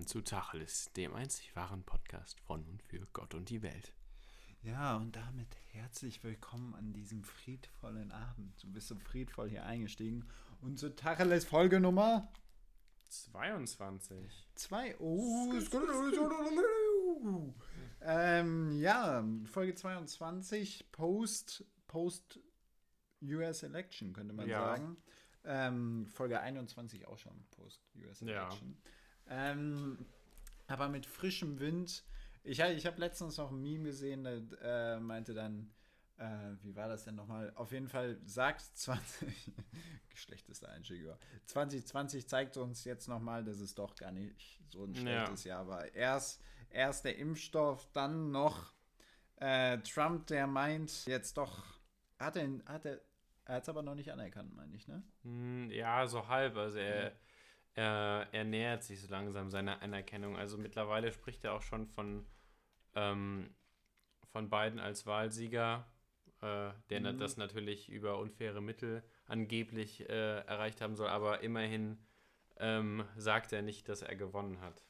willkommen zu Tacheles, dem einzig wahren Podcast von und für Gott und die Welt. Ja, und damit herzlich willkommen an diesem friedvollen Abend. Du bist so friedvoll hier eingestiegen. Und zu Tacheles Folgenummer 22. 2. Oh, ähm, ja, Folge 22, Post, Post US Election, könnte man Ja. sagen. Ähm, Folge 21 auch schon, Post US Ja. Ähm, aber mit frischem Wind. Ich, ich habe letztens noch ein Meme gesehen, da äh, meinte dann, äh, wie war das denn nochmal? Auf jeden Fall sagt 20, schlechtester Einstieg, ja. 2020 zeigt uns jetzt nochmal, dass es doch gar nicht so ein Ja. schlechtes Jahr war. Erst, erst der Impfstoff, dann noch äh, Trump, der meint, jetzt doch, hat er, hat er, er hat es aber noch nicht anerkannt, meine ich, ne? Hm, Ja, so halb. Also er, er, er nähert sich so langsam seiner Anerkennung. Also mittlerweile spricht er auch schon von, ähm, von Biden als Wahlsieger, äh, der Mhm. das natürlich über unfaire Mittel angeblich äh, erreicht haben soll. Aber immerhin ähm, sagt er nicht, dass er gewonnen hat.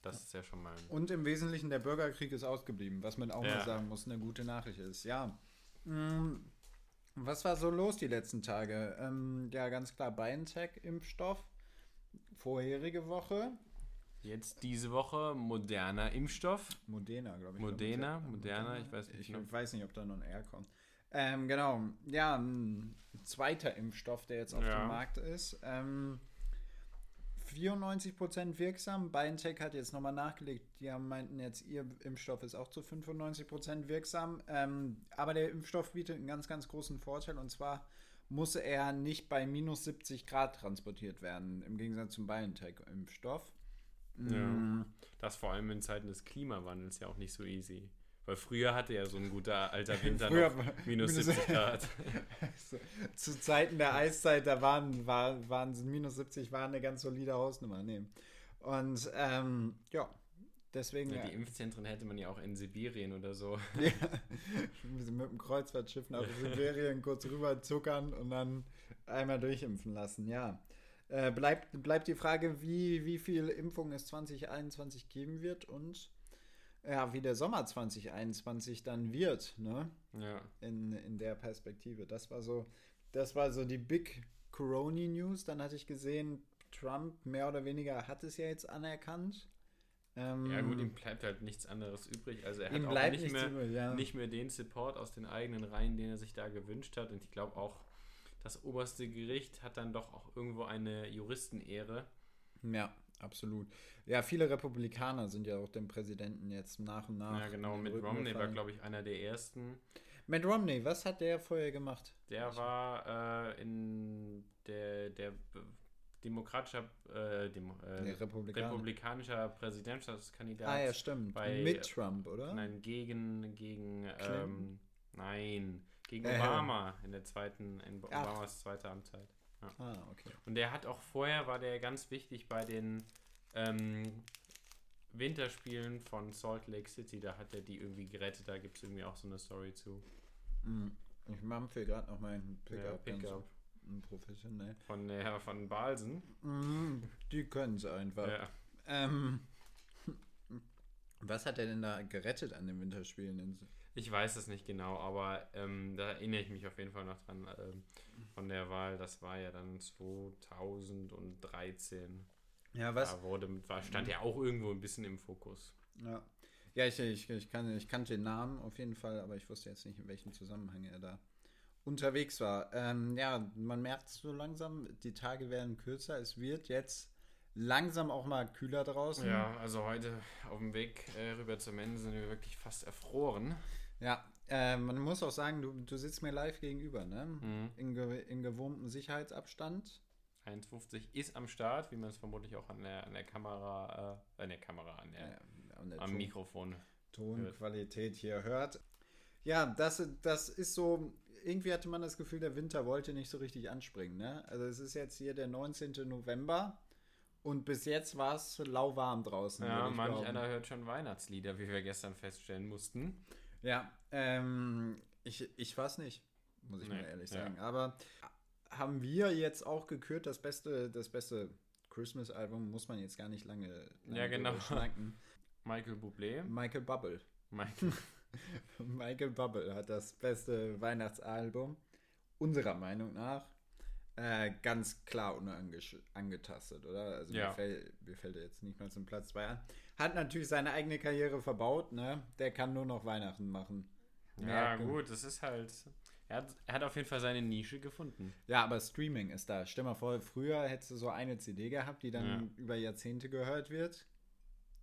Das ist ja schon mal ein Und im Wesentlichen der Bürgerkrieg ist ausgeblieben, was man auch Ja. mal sagen muss, eine gute Nachricht ist. Ja. Mm, Was war so los die letzten Tage? Ähm, ja, ganz klar, BioNTech-Impfstoff. Vorherige Woche. Jetzt diese Woche moderner Impfstoff. Modena, glaube ich. Modena, Moderna, ich weiß nicht Ich genau. weiß nicht, ob da noch ein R kommt. Ähm, genau. Ja, ein zweiter Impfstoff, der jetzt auf Ja. dem Markt ist. Ähm, 94% wirksam. BioNTech hat jetzt nochmal nachgelegt. Die haben meinten jetzt, ihr Impfstoff ist auch zu 95% wirksam. Ähm, aber der Impfstoff bietet einen ganz, ganz großen Vorteil. Und zwar muss er nicht bei minus 70 Grad transportiert werden, im Gegensatz zum BioNTech-Impfstoff. Ja. Das vor allem in Zeiten des Klimawandels ja auch nicht so easy. Weil früher hatte ja so ein guter alter Winter noch minus minus- 70 Grad. So, zu Zeiten der Eiszeit, da waren, war, waren minus 70 waren eine ganz solide Hausnummer. Nee. Und ähm, ja, deswegen Ja, die Impfzentren hätte man ja auch in Sibirien oder so. ja, mit dem Kreuzfahrtschiff nach Sibirien kurz rüber zuckern und dann einmal durchimpfen lassen. Ja. Äh, bleibt, bleibt die Frage, wie, wie viel Impfung es 2021 geben wird und ja, wie der Sommer 2021 dann wird, ne? Ja. in, in der Perspektive. Das war so, das war so die Big Corona News. Dann hatte ich gesehen, Trump mehr oder weniger hat es ja jetzt anerkannt. Ähm, ja gut, ihm bleibt halt nichts anderes übrig. Also er hat auch nicht mehr, übrig, ja. nicht mehr den Support aus den eigenen Reihen, den er sich da gewünscht hat. Und ich glaube auch, das oberste Gericht hat dann doch auch irgendwo eine Juristenehre. Ja, absolut. Ja, viele Republikaner sind ja auch dem Präsidenten jetzt nach und nach. ja, genau. in den Mit Rücken Romney war, glaube ich, einer der ersten. Mitt Romney, was hat der vorher gemacht? Der war äh, in der, der demokratischer, äh, Demo, äh, Der Republikaner. republikanischer Präsidentschaftskandidat. Ah, ja, stimmt. bei- Mit Trump, oder? Nein, gegen, gegen, ähm, nein, gegen Äh. Obama in der zweiten, in Ach. Obamas zweiter Amtszeit. Ah, okay. Und der hat auch vorher, war der ganz wichtig bei den ähm, Winterspielen von Salt Lake City, da hat er die irgendwie gerettet, da gibt es irgendwie auch so eine Story zu. Mhm. Ich mampfe gerade noch meinen Pickup. Ja, Pickup. Professionell. Von der von Balsen. Mhm, Die können es einfach. Ja. Ähm, was hat er denn da gerettet an den Winterspielen? In- Ich weiß es nicht genau, aber ähm, da erinnere ich mich auf jeden Fall noch dran ähm, von der Wahl. Das war ja dann 2013. Ja, was? Da wurde, war, stand ja auch irgendwo ein bisschen im Fokus. Ja, ja ich, ich, ich, kann, ich kannte den Namen auf jeden Fall, aber ich wusste jetzt nicht, in welchem Zusammenhang er da unterwegs war. Ähm, ja, man merkt so langsam, die Tage werden kürzer. Es wird jetzt langsam auch mal kühler draußen. Ja, also heute auf dem Weg äh, rüber zur Mensa sind wir wirklich fast erfroren. Ja, äh, man muss auch sagen, du, du sitzt mir live gegenüber, ne? Mhm. In, ge in gewohntem Sicherheitsabstand. 1,50 ist am Start, wie man es vermutlich auch an der, an der Kamera, äh, an der Kamera, an der, Ja, an der am Ton- Mikrofon. Tonqualität hier hört. Ja, das, das ist so, irgendwie hatte man das Gefühl, der Winter wollte nicht so richtig anspringen. Ne? Also es ist jetzt hier der 19. November und bis jetzt war es lauwarm draußen. Ja, manch behaupten. einer hört schon Weihnachtslieder, wie wir gestern feststellen mussten. Ja, ähm, ich, ich weiß nicht, muss ich Nee, mal ehrlich ja. sagen. Aber haben wir jetzt auch gekürt, das beste, das beste Christmas-Album muss man jetzt gar nicht lange, lange Ja, genau. Michael Bublé. Michael Bubble. Michael. Michael Bubble hat das beste Weihnachtsalbum, unserer Meinung nach, äh, ganz klar unangetastet, oder? Also Ja. mir, fällt, mir fällt jetzt nicht mal zum Platz 2 an. Hat natürlich seine eigene Karriere verbaut, ne? Der kann nur noch Weihnachten machen. ja, Merken. gut, das ist halt. Er hat, er hat auf jeden Fall seine Nische gefunden. Ja, aber Streaming ist da. Stell mal vor, früher hättest du so eine CD gehabt, die dann Ja. über Jahrzehnte gehört wird.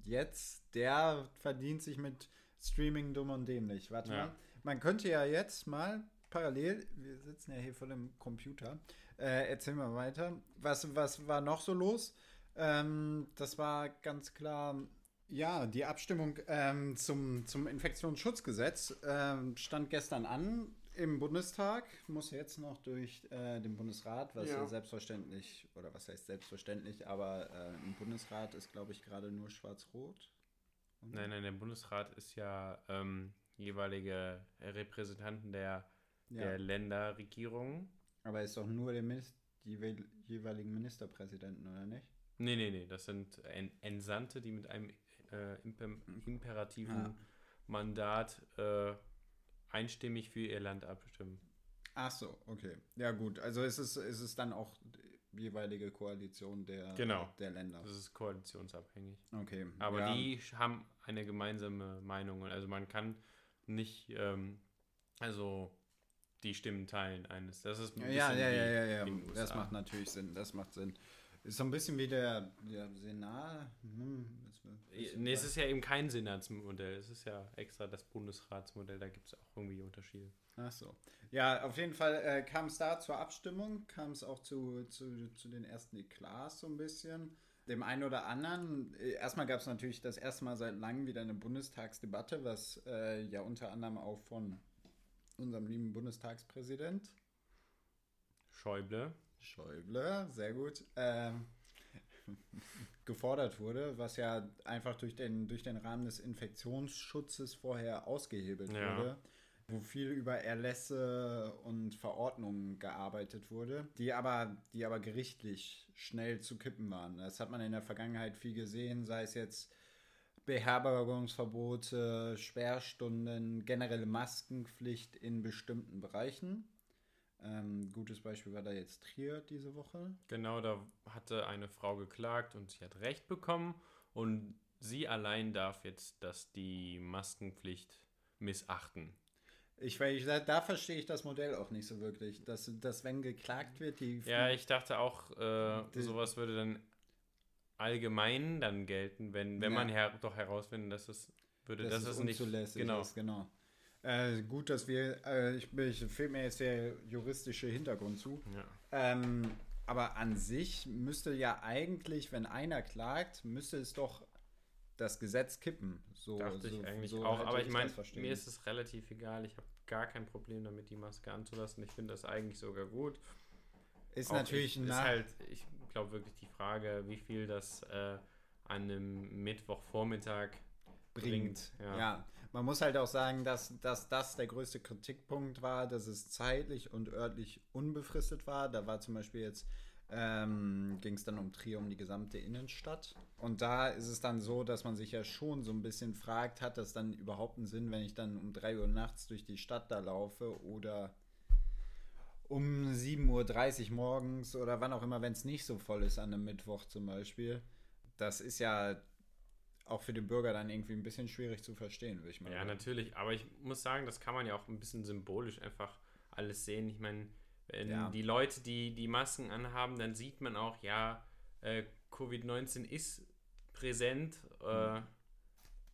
Jetzt, der verdient sich mit Streaming dumm und dämlich. Warte Ja. mal. Man könnte ja jetzt mal parallel, wir sitzen ja hier vor dem Computer, äh, erzähl mal weiter. Was, was war noch so los? Ähm, das war ganz klar, ja, die Abstimmung ähm, zum, zum Infektionsschutzgesetz ähm, stand gestern an im Bundestag, muss jetzt noch durch äh, den Bundesrat, was ja. Selbstverständlich, oder was heißt selbstverständlich, aber äh, im Bundesrat ist, glaube ich, gerade nur schwarz-rot. Nein, nein, der Bundesrat ist ja ähm, jeweilige Repräsentanten der, Ja, der Länderregierungen. aber ist doch nur der Minis die jeweil- jeweiligen Ministerpräsidenten, oder nicht? Nee, nee, nee, das sind En- Entsandte, die mit einem äh, imper imperativen Ah. Mandat äh, einstimmig für ihr Land abstimmen. Ach so, okay. Ja gut, also ist es, ist es dann auch jeweilige Koalition der, Genau. der Länder. Das ist koalitionsabhängig. Okay. Aber ja. die haben eine gemeinsame Meinung. Also man kann nicht, ähm, also die Stimmen teilen eines. Das ist ein Ja, ja, ja, ja, ja. Das macht natürlich Sinn. Das macht Sinn. Ist so ein bisschen wie der, der Senat. Hm, bisschen Nee, es ist ja eben kein Senatsmodell. Es ist ja extra das Bundesratsmodell. Da gibt es auch irgendwie Unterschiede. Ach so. Ja, auf jeden Fall äh, kam es da zur Abstimmung, kam es auch zu, zu, zu den ersten Eklats so ein bisschen. Dem einen oder anderen, äh, erstmal gab es natürlich das erste Mal seit langem wieder eine Bundestagsdebatte, was äh, ja unter anderem auch von unserem lieben Bundestagspräsident Schäuble. Schäuble, sehr gut, ähm, gefordert wurde, was ja einfach durch den, durch den Rahmen des Infektionsschutzes vorher ausgehebelt Ja. wurde, wo viel über Erlässe und Verordnungen gearbeitet wurde, die aber, die aber gerichtlich schnell zu kippen waren. Das hat man in der Vergangenheit viel gesehen, sei es jetzt Beherbergungsverbote, Sperrstunden, generelle Maskenpflicht in bestimmten Bereichen. Ähm, gutes Beispiel war da jetzt Trier diese Woche. Genau, da hatte eine Frau geklagt und sie hat Recht bekommen. Und sie allein darf jetzt, dass die Maskenpflicht missachten. Ich, ich, da, da verstehe ich das Modell auch nicht so wirklich, dass, dass wenn geklagt wird, die Ja, ich dachte auch, äh, Die- sowas würde dann allgemein dann gelten, wenn, wenn Ja. man her doch herausfinden, dass es würde, dass dass es es nicht genau. ist, genau. Äh, gut, dass wir, äh, ich, ich fehlt mir jetzt der juristische Hintergrund zu. Ja. Ähm, aber an sich müsste ja eigentlich, wenn einer klagt, müsste es doch das Gesetz kippen. So, Dachte so, ich eigentlich so auch, aber ich meine, mir ist es relativ egal. Ich habe gar kein Problem damit, die Maske anzulassen. Ich finde das eigentlich sogar gut. ist Auch natürlich ich, ein ist halt, ich glaube wirklich die Frage, wie viel das äh, an einem Mittwochvormittag bringt. ja. Ja. Man muss halt auch sagen, dass, dass das der größte Kritikpunkt war, dass es zeitlich und örtlich unbefristet war. Da war zum Beispiel jetzt, ähm, ging es dann um Trier, um die gesamte Innenstadt. Und da ist es dann so, dass man sich ja schon so ein bisschen fragt, hat das dann überhaupt einen Sinn, wenn ich dann um 3 Uhr nachts durch die Stadt da laufe oder um 7.30 Uhr morgens oder wann auch immer, wenn es nicht so voll ist an einem Mittwoch zum Beispiel. Das ist ja auch für den Bürger dann irgendwie ein bisschen schwierig zu verstehen, würde ich mal Ja, sagen. natürlich. Aber ich muss sagen, das kann man ja auch ein bisschen symbolisch einfach alles sehen. Ich meine, wenn Ja. die Leute, die die Masken anhaben, dann sieht man auch, ja, äh, Covid-19 ist präsent. Äh,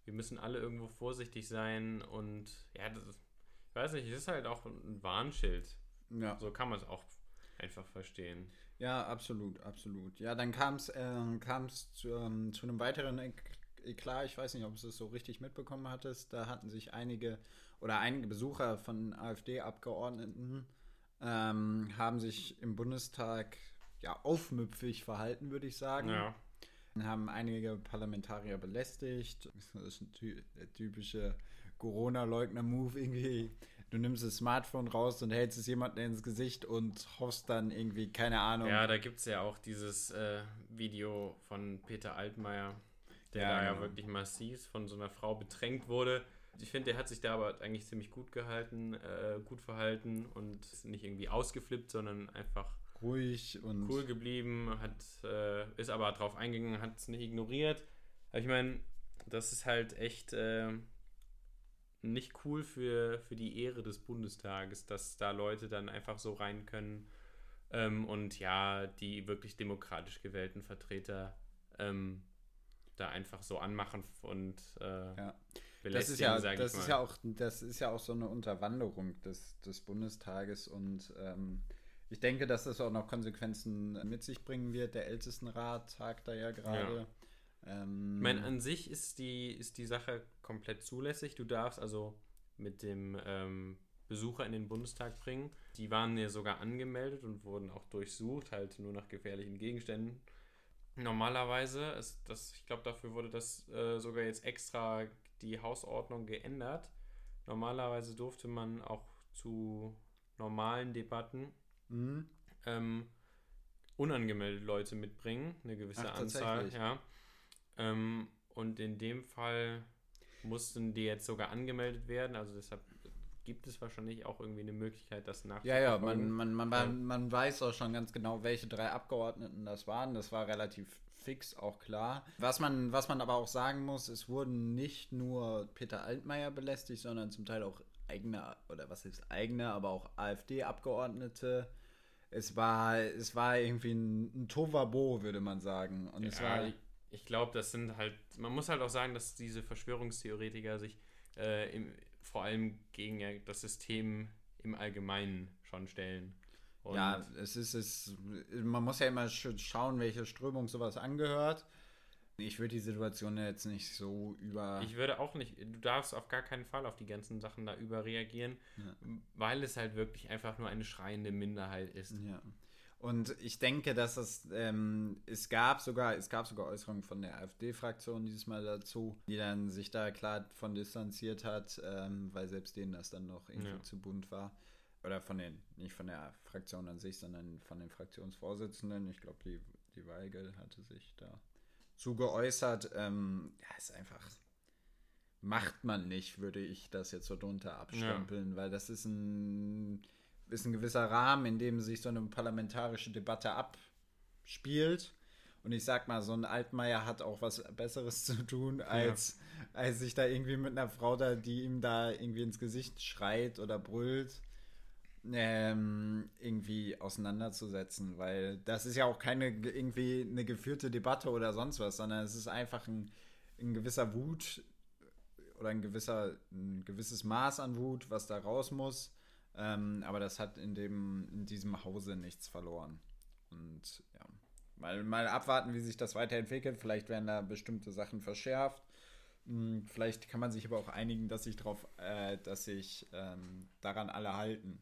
wir müssen alle irgendwo vorsichtig sein. Und ja, das ich weiß nicht, es ist halt auch ein Warnschild. Ja, So kann man es auch einfach verstehen. ja absolut, absolut. Ja, dann kam es äh, kam's zu, ähm, zu einem weiteren Eklat. Ich weiß nicht, ob du es so richtig mitbekommen hattest. Da hatten sich einige oder einige Besucher von AfD-Abgeordneten ähm, haben sich im Bundestag ja aufmüpfig verhalten, würde ich sagen. Ja. haben einige Parlamentarier belästigt. Das ist ein ty der typische Corona-Leugner-Move irgendwie. du nimmst das Smartphone raus und hältst es jemandem ins Gesicht und hoffst dann irgendwie, keine Ahnung. Ja, da gibt es ja auch dieses äh, Video von Peter Altmaier, der Ja, da ja wirklich massiv von so einer Frau bedrängt wurde. Ich finde, der hat sich da aber eigentlich ziemlich gut gehalten, äh, gut verhalten und ist nicht irgendwie ausgeflippt, sondern einfach ruhig und cool geblieben, hat, äh, ist aber drauf eingegangen, hat es nicht ignoriert. Aber ich meine, das ist halt echt äh, nicht cool für, für die Ehre des Bundestages, dass da Leute dann einfach so rein können ähm, und ja, die wirklich demokratisch gewählten Vertreter ähm, da einfach so anmachen und äh, Ja. Das belästigen, ist ja, das ist ja auch, das ist ja auch so eine Unterwanderung des, des Bundestages und ähm, ich denke, dass das auch noch Konsequenzen mit sich bringen wird. Der Ältestenrat tagt da ja gerade. Ähm, Ich meine, an sich ist die, ist die Sache komplett zulässig. Du darfst also mit dem ähm, Besucher in den Bundestag bringen. Die waren ja sogar angemeldet und wurden auch durchsucht, halt nur nach gefährlichen Gegenständen. Normalerweise ist das, ich glaube, dafür wurde das äh, sogar jetzt extra die Hausordnung geändert. Normalerweise durfte man auch zu normalen Debatten mhm. ähm, unangemeldete Leute mitbringen, eine gewisse Ach, Anzahl, ja. Ähm, und in dem Fall mussten die jetzt sogar angemeldet werden, also deshalb gibt es wahrscheinlich auch irgendwie eine Möglichkeit, das Ja, ja, nachzuverfolgen. man, man, man, Ja. man, man weiß auch schon ganz genau, welche drei Abgeordneten das waren. Das war relativ fix auch klar. Was man, was man aber auch sagen muss, es wurden nicht nur Peter Altmaier belästigt, sondern zum Teil auch eigene, oder was ist eigene, aber auch AfD-Abgeordnete. Es war, es war irgendwie ein, ein Tovabo, würde man sagen. Und es ja, war, ich, ich glaube, das sind halt, man muss halt auch sagen, dass diese Verschwörungstheoretiker sich äh, im, vor allem gegen ja, das System im Allgemeinen schon stellen. Und ja, es ist, es, man muss ja immer sch schauen, welche Strömung sowas angehört. Ich würde die Situation jetzt nicht so über. Ich würde auch nicht, du darfst auf gar keinen Fall auf die ganzen Sachen da überreagieren, Ja. weil es halt wirklich einfach nur eine schreiende Minderheit ist. Ja. Und ich denke, dass es, ähm, es gab sogar, es gab sogar Äußerungen von der AfD-Fraktion dieses Mal dazu, die dann sich da klar von distanziert hat, ähm, weil selbst denen das dann noch irgendwie Ja. zu bunt war. Oder von den, nicht von der Fraktion an sich, sondern von den Fraktionsvorsitzenden. Ich glaube, die, die Weigel hatte sich da zu geäußert. Ähm, ja, ist einfach, macht man nicht, würde ich das jetzt so drunter abstempeln, weil das ist ein, ist ein gewisser Rahmen, in dem sich so eine parlamentarische Debatte abspielt. Und ich sag mal, so ein Altmaier hat auch was Besseres zu tun, als, als sich da irgendwie mit einer Frau da, die ihm da irgendwie ins Gesicht schreit oder brüllt, ähm, irgendwie auseinanderzusetzen. Weil das ist ja auch keine ge- irgendwie eine geführte Debatte oder sonst was, sondern es ist einfach ein, ein gewisser Wut oder ein gewisser, ein gewisses Maß an Wut, was da raus muss. Ähm, aber das hat in dem, in diesem Hause nichts verloren. Und ja, mal, mal abwarten, wie sich das weiterentwickelt. Vielleicht werden da bestimmte Sachen verschärft. Hm, Vielleicht kann man sich aber auch einigen, dass sich drauf, äh, dass sich ähm, daran alle halten.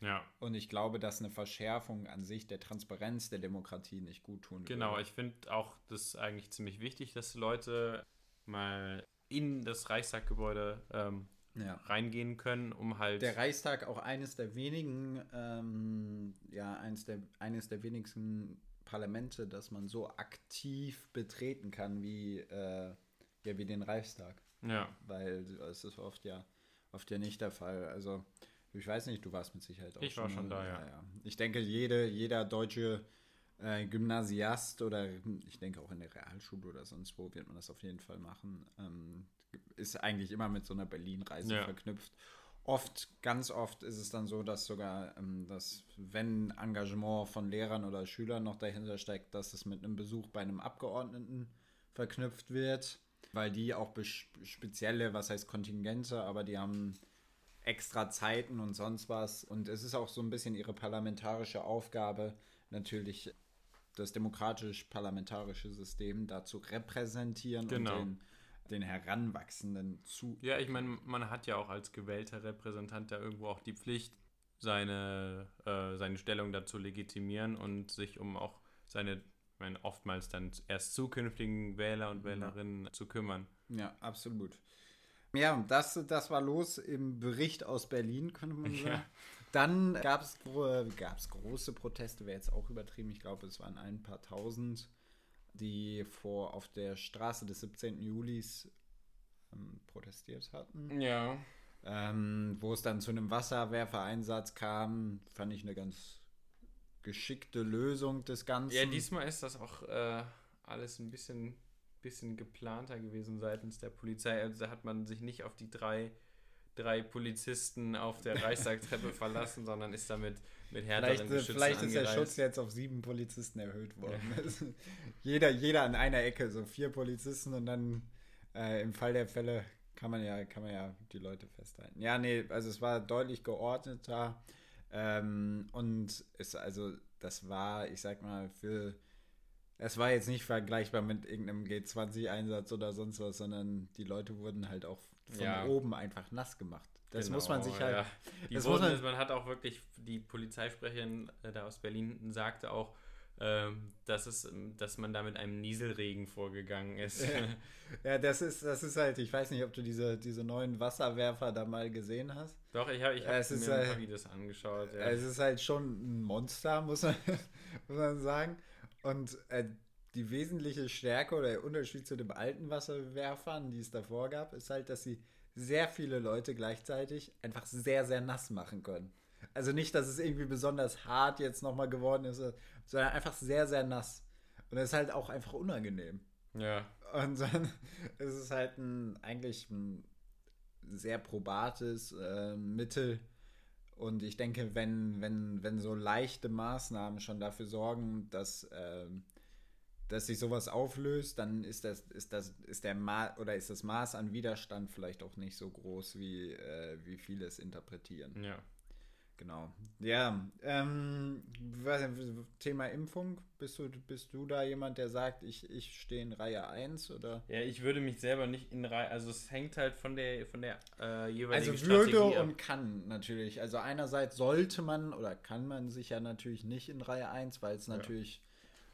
Ja, Und ich glaube, dass eine Verschärfung an sich der Transparenz der Demokratie nicht gut tun genau. würde. Ich finde auch das eigentlich ziemlich wichtig, dass Leute mal in das Reichstaggebäude ähm, Ja. reingehen können, um halt. Der Reichstag auch eines der wenigen, ähm, ja, eines der, eines der wenigsten Parlamente, das man so aktiv betreten kann wie, äh, ja, wie den Reichstag. ja, Weil es ist oft ja, oft ja nicht der Fall. Also, ich weiß nicht, du warst mit Sicherheit auch Ich war schon da, ja. Ich denke, jede, jeder deutsche äh, Gymnasiast oder ich denke auch in der Realschule oder sonst wo wird man das auf jeden Fall machen. Ähm, ist eigentlich immer mit so einer Berlin-Reise Ja. verknüpft. Oft, ganz oft ist es dann so, dass sogar, ähm, dass wenn Engagement von Lehrern oder Schülern noch dahinter steckt, dass es mit einem Besuch bei einem Abgeordneten verknüpft wird, weil die auch spezielle, was heißt Kontingente, aber die haben extra Zeiten und sonst was. Und es ist auch so ein bisschen ihre parlamentarische Aufgabe, natürlich das demokratisch-parlamentarische System da zu repräsentieren Genau. und den, den Heranwachsenden zu. Ja, ich meine, man hat ja auch als gewählter Repräsentant da irgendwo auch die Pflicht, seine, äh, seine Stellung dazu legitimieren und sich um auch seine, ich meine, oftmals dann erst zukünftigen Wähler und Wählerinnen zu kümmern. Ja, absolut. Ja, das, das war los im Bericht aus Berlin, könnte man sagen. Ja. Dann gab es große Proteste, wäre jetzt auch übertrieben. Ich glaube, es waren ein paar tausend, die vor auf der Straße des 17. Julis ähm, protestiert hatten. Ja. Ähm, wo es dann zu einem Wasserwerfereinsatz kam, fand ich eine ganz geschickte Lösung des Ganzen. Ja, diesmal ist das auch äh, alles ein bisschen, bisschen geplanter gewesen seitens der Polizei. Also da hat man sich nicht auf die drei, drei Polizisten auf der Reichstagtreppe verlassen, sondern ist damit mit Vielleicht, äh, vielleicht ist der. Schutz jetzt auf sieben Polizisten erhöht worden. jeder, jeder an einer Ecke, so vier Polizisten und dann äh, im Fall der Fälle kann man ja, kann man ja die Leute festhalten. Ja, nee, also es war deutlich geordneter ähm, und es, also das war, ich sag mal, für es war jetzt nicht vergleichbar mit irgendeinem G20-Einsatz oder sonst was, sondern die Leute wurden halt auch von Ja. oben einfach nass gemacht. Das Genau, muss man sich halt. Ja. Die das wurden, man- man hat auch wirklich, die Polizeisprecherin äh, da aus Berlin sagte auch, ähm, dass, es, ähm, dass man da mit einem Nieselregen vorgegangen ist. Ja. Ja, das ist, das ist halt, ich weiß nicht, ob du diese, diese neuen Wasserwerfer da mal gesehen hast. Doch, ich habe ich hab Es mir ein äh, paar Videos angeschaut. Ja. Es ist halt schon ein Monster, muss man, muss man sagen. Und äh, die wesentliche Stärke oder der Unterschied zu den alten Wasserwerfern, die es davor gab, ist halt, dass sie sehr viele Leute gleichzeitig einfach sehr, sehr nass machen können. Also nicht, dass es irgendwie besonders hart jetzt nochmal geworden ist, sondern einfach sehr, sehr nass. Und das ist halt auch einfach unangenehm. ja. Und dann ist es halt ein, eigentlich ein sehr probates äh, Mittel. Und ich denke, wenn, wenn, wenn so leichte Maßnahmen schon dafür sorgen, dass, ähm, dass sich sowas auflöst, dann ist das, ist das, ist der Ma oder ist das Maß an Widerstand vielleicht auch nicht so groß, wie, äh, wie viele es interpretieren. ja. Genau. Ja, ähm, Thema Impfung. Bist du, bist du da jemand, der sagt, ich, ich stehe in Reihe 1 oder? Ja, ich würde mich selber nicht in Reihe, also es hängt halt von der, von der äh, jeweiligen Also würde Strategie ab. und kann natürlich. Also einerseits sollte man oder kann man sich ja natürlich nicht in Reihe 1, weil es natürlich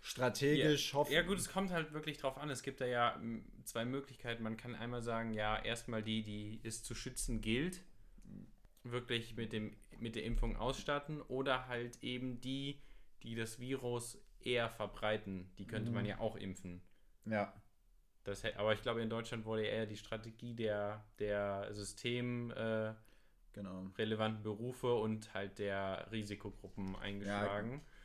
strategisch ja, hoffen. ja gut, es kommt halt wirklich drauf an. Es gibt da ja zwei Möglichkeiten. Man kann einmal sagen, ja, erstmal die, die es zu schützen gilt, wirklich mit, dem, mit der Impfung ausstatten oder halt eben die, die das Virus eher verbreiten. Die könnte man Mhm. ja auch impfen. Ja. Das, aber ich glaube, in Deutschland wurde eher die Strategie der, der systemrelevanten äh, Genau. relevanten Berufe und halt der Risikogruppen eingeschlagen. Aber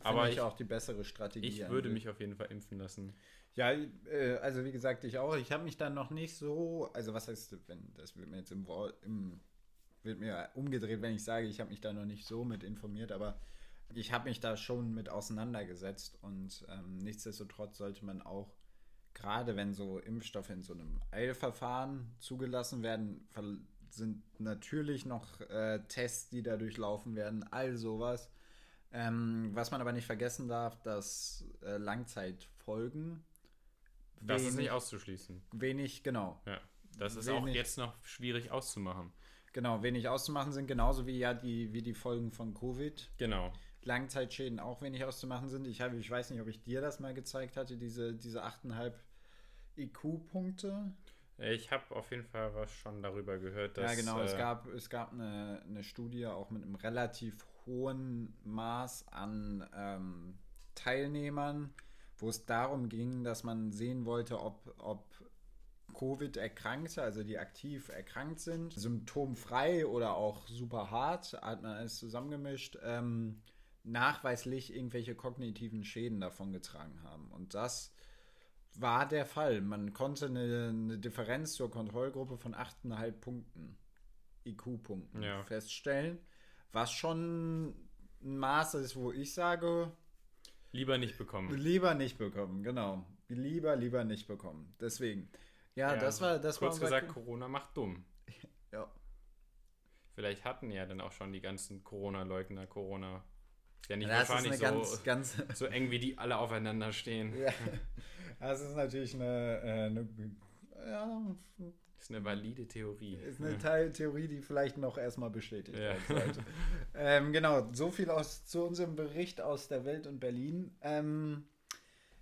aber ich auch die bessere Strategie. ich würde sich. mich auf jeden Fall impfen lassen. Ja, äh, also wie gesagt, ich auch. Ich habe mich dann noch nicht so, also was heißt, wenn das wird mir jetzt im, Wort- im wird mir umgedreht, wenn ich sage, ich habe mich da noch nicht so mit informiert, aber ich habe mich da schon mit auseinandergesetzt und ähm, nichtsdestotrotz sollte man auch gerade wenn so Impfstoffe in so einem Eilverfahren zugelassen werden, sind natürlich noch äh, Tests, die da durchlaufen werden, all sowas. Ähm, was man aber nicht vergessen darf, dass äh, Langzeitfolgen Das ist wenig- nicht auszuschließen. wenig, genau, Ja. Das ist auch Wenig- jetzt noch schwierig auszumachen. genau, wenig auszumachen sind, genauso wie ja die, wie die Folgen von Covid. Genau. Langzeitschäden auch wenig auszumachen sind. Ich, habe, ich weiß nicht, ob ich dir das mal gezeigt hatte, diese, diese 8,5 IQ-Punkte. Ich habe auf jeden Fall was schon darüber gehört, dass. Ja, genau. es äh, gab, es gab eine, eine Studie auch mit einem relativ hohen Maß an ähm, Teilnehmern, wo es darum ging, dass man sehen wollte, ob, ob Covid-Erkrankte, also die aktiv erkrankt sind, symptomfrei oder auch super hart, hat man alles zusammengemischt, ähm, nachweislich irgendwelche kognitiven Schäden davon getragen haben. Und das war der Fall. Man konnte eine, eine Differenz zur Kontrollgruppe von 8,5 Punkten, IQ-Punkten, Ja. feststellen, was schon ein Maß ist, wo ich sage, lieber nicht bekommen. lieber nicht bekommen, genau. Lieber, lieber nicht bekommen. Deswegen. Ja, das war, das war Kurz unser gesagt, Corona macht dumm. Ja. Vielleicht hatten ja dann auch schon die ganzen Corona-Leugner Corona. Ist ja nicht Das wahrscheinlich so, ganz, ganz, so eng, wie die alle aufeinander stehen. ja, das ist natürlich eine, äh, eine ja, Ist eine valide Theorie. ist eine Teil Theorie, die vielleicht noch erstmal bestätigt Ja. werden sollte. ähm, genau, so viel aus, zu unserem Bericht aus der Welt und Berlin. Ähm,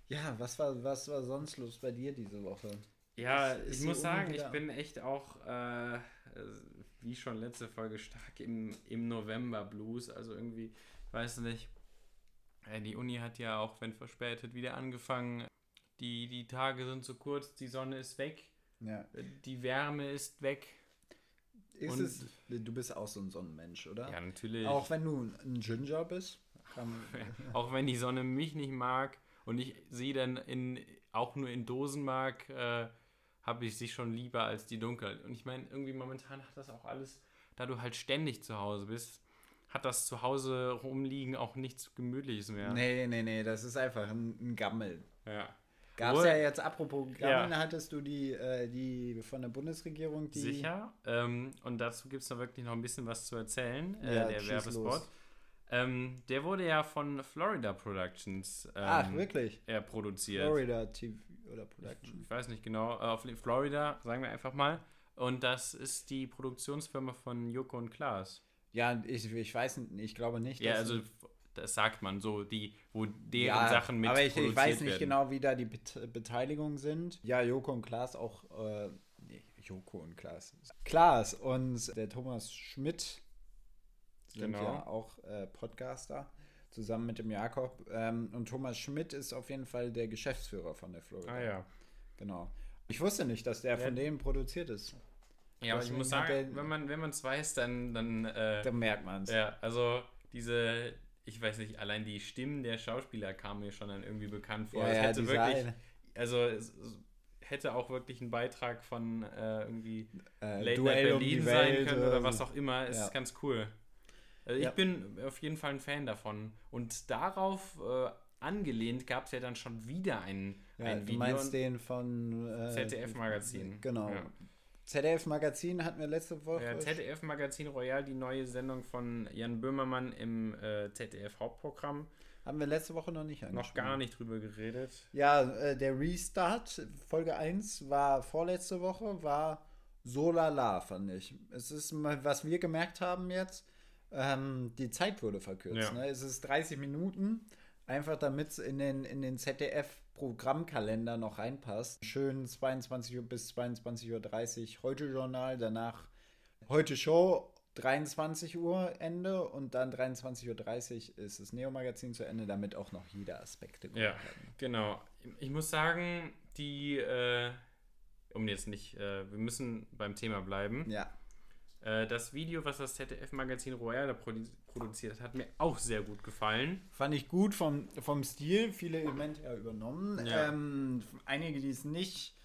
ja, was war, was war sonst los bei dir diese Woche? Ja, Ist- ich muss sagen, ich bin echt auch, äh, wie schon letzte Folge, stark im, im November-Blues. Also irgendwie, ich weiß nicht, äh, die Uni hat ja auch, wenn verspätet, wieder angefangen. Die, die Tage sind zu kurz, die Sonne ist weg, Ja. die Wärme ist weg. Ist es, du bist auch so ein Sonnenmensch, oder? Ja, natürlich. Auch wenn du ein Ginger bist? Auch wenn die Sonne mich nicht mag und ich sie dann in, auch nur in Dosen mag, äh, habe ich sie schon lieber als die Dunkel. Und ich meine, irgendwie momentan hat das auch alles, da du halt ständig zu Hause bist, hat das zu Hause rumliegen auch nichts Gemütliches mehr. Nee, nee, nee, das ist einfach ein, ein Gammel. Ja. Gab es ja jetzt, apropos Gammeln, Ja. hattest du die, äh, die von der Bundesregierung, die. Sicher. Ähm, und dazu gibt es noch wirklich noch ein bisschen was zu erzählen, äh, Ja, der Werbespot. Ähm, der wurde ja von Florida Productions ähm, Ach, wirklich? äh, produziert. Florida TV oder Production. ich weiß nicht genau, äh, auf Florida, sagen wir einfach mal. Und das ist die Produktionsfirma von Joko und Klaas. Ja, ich, ich weiß nicht, ich glaube nicht. Ja, dass- also das sagt man so, die, wo deren ja, Sachen mit Aber ich, ich weiß nicht werden. genau, wie da die Bet Beteiligungen sind. Ja, Joko und Klaas auch. Äh, nee, Joko und Klaas. Klaas und der Thomas Schmidt sind Genau. ja auch äh, Podcaster. Zusammen mit dem Jakob. Ähm, und Thomas Schmidt ist auf jeden Fall der Geschäftsführer von der Florida. Ah ja. Genau. Ich wusste nicht, dass der Ja. von denen produziert ist. Ja, aber ich muss sagen, wenn man wenn man es weiß, dann dann äh, Da merkt man es. ja, also diese ich weiß nicht, allein die Stimmen der Schauspieler kamen mir schon dann irgendwie bekannt vor. Ja, es ja, hätte wirklich also hätte auch wirklich ein Beitrag von äh, irgendwie äh, Late Night Duell um Berlin die sein können oder oder so. was auch immer. Es Ja. ist ganz cool. Also. Ich bin auf jeden Fall ein Fan davon. Und darauf äh, angelehnt gab es ja dann schon wieder ein, Ja, ein du Video. meinst den von äh, ZDF-Magazin. Genau. Ja. ZDF-Magazin hatten wir letzte Woche. Ja, ZDF-Magazin Royal, die neue Sendung von Jan Böhmermann im äh, ZDF-Hauptprogramm. Haben wir letzte Woche noch nicht Noch angesprochen. gar nicht drüber geredet. Ja, äh, der Restart, Folge 1, war vorletzte Woche, war so lala, fand ich. Es ist mal, was wir gemerkt haben jetzt, ähm, die Zeit wurde verkürzt. Ja. Ne? Es ist 30 Minuten, einfach damit es in den, in den ZDF-Programmkalender noch reinpasst. Schön 22 Uhr bis 22.30 Uhr heute Journal, danach heute Show. 23 Uhr Ende und dann 23.30 Uhr ist das Neo-Magazin zu Ende, damit auch noch jeder Aspekt Ja, werden. genau. Ich muss sagen, die, äh, um jetzt nicht, äh, wir müssen beim Thema bleiben. Ja. Äh, das Video, was das ZDF-Magazin Royal da produ produziert hat, hat mir auch sehr gut gefallen. Fand ich gut vom, vom Stil, viele Elemente ja übernommen. Ja. Ähm, einige, die es nicht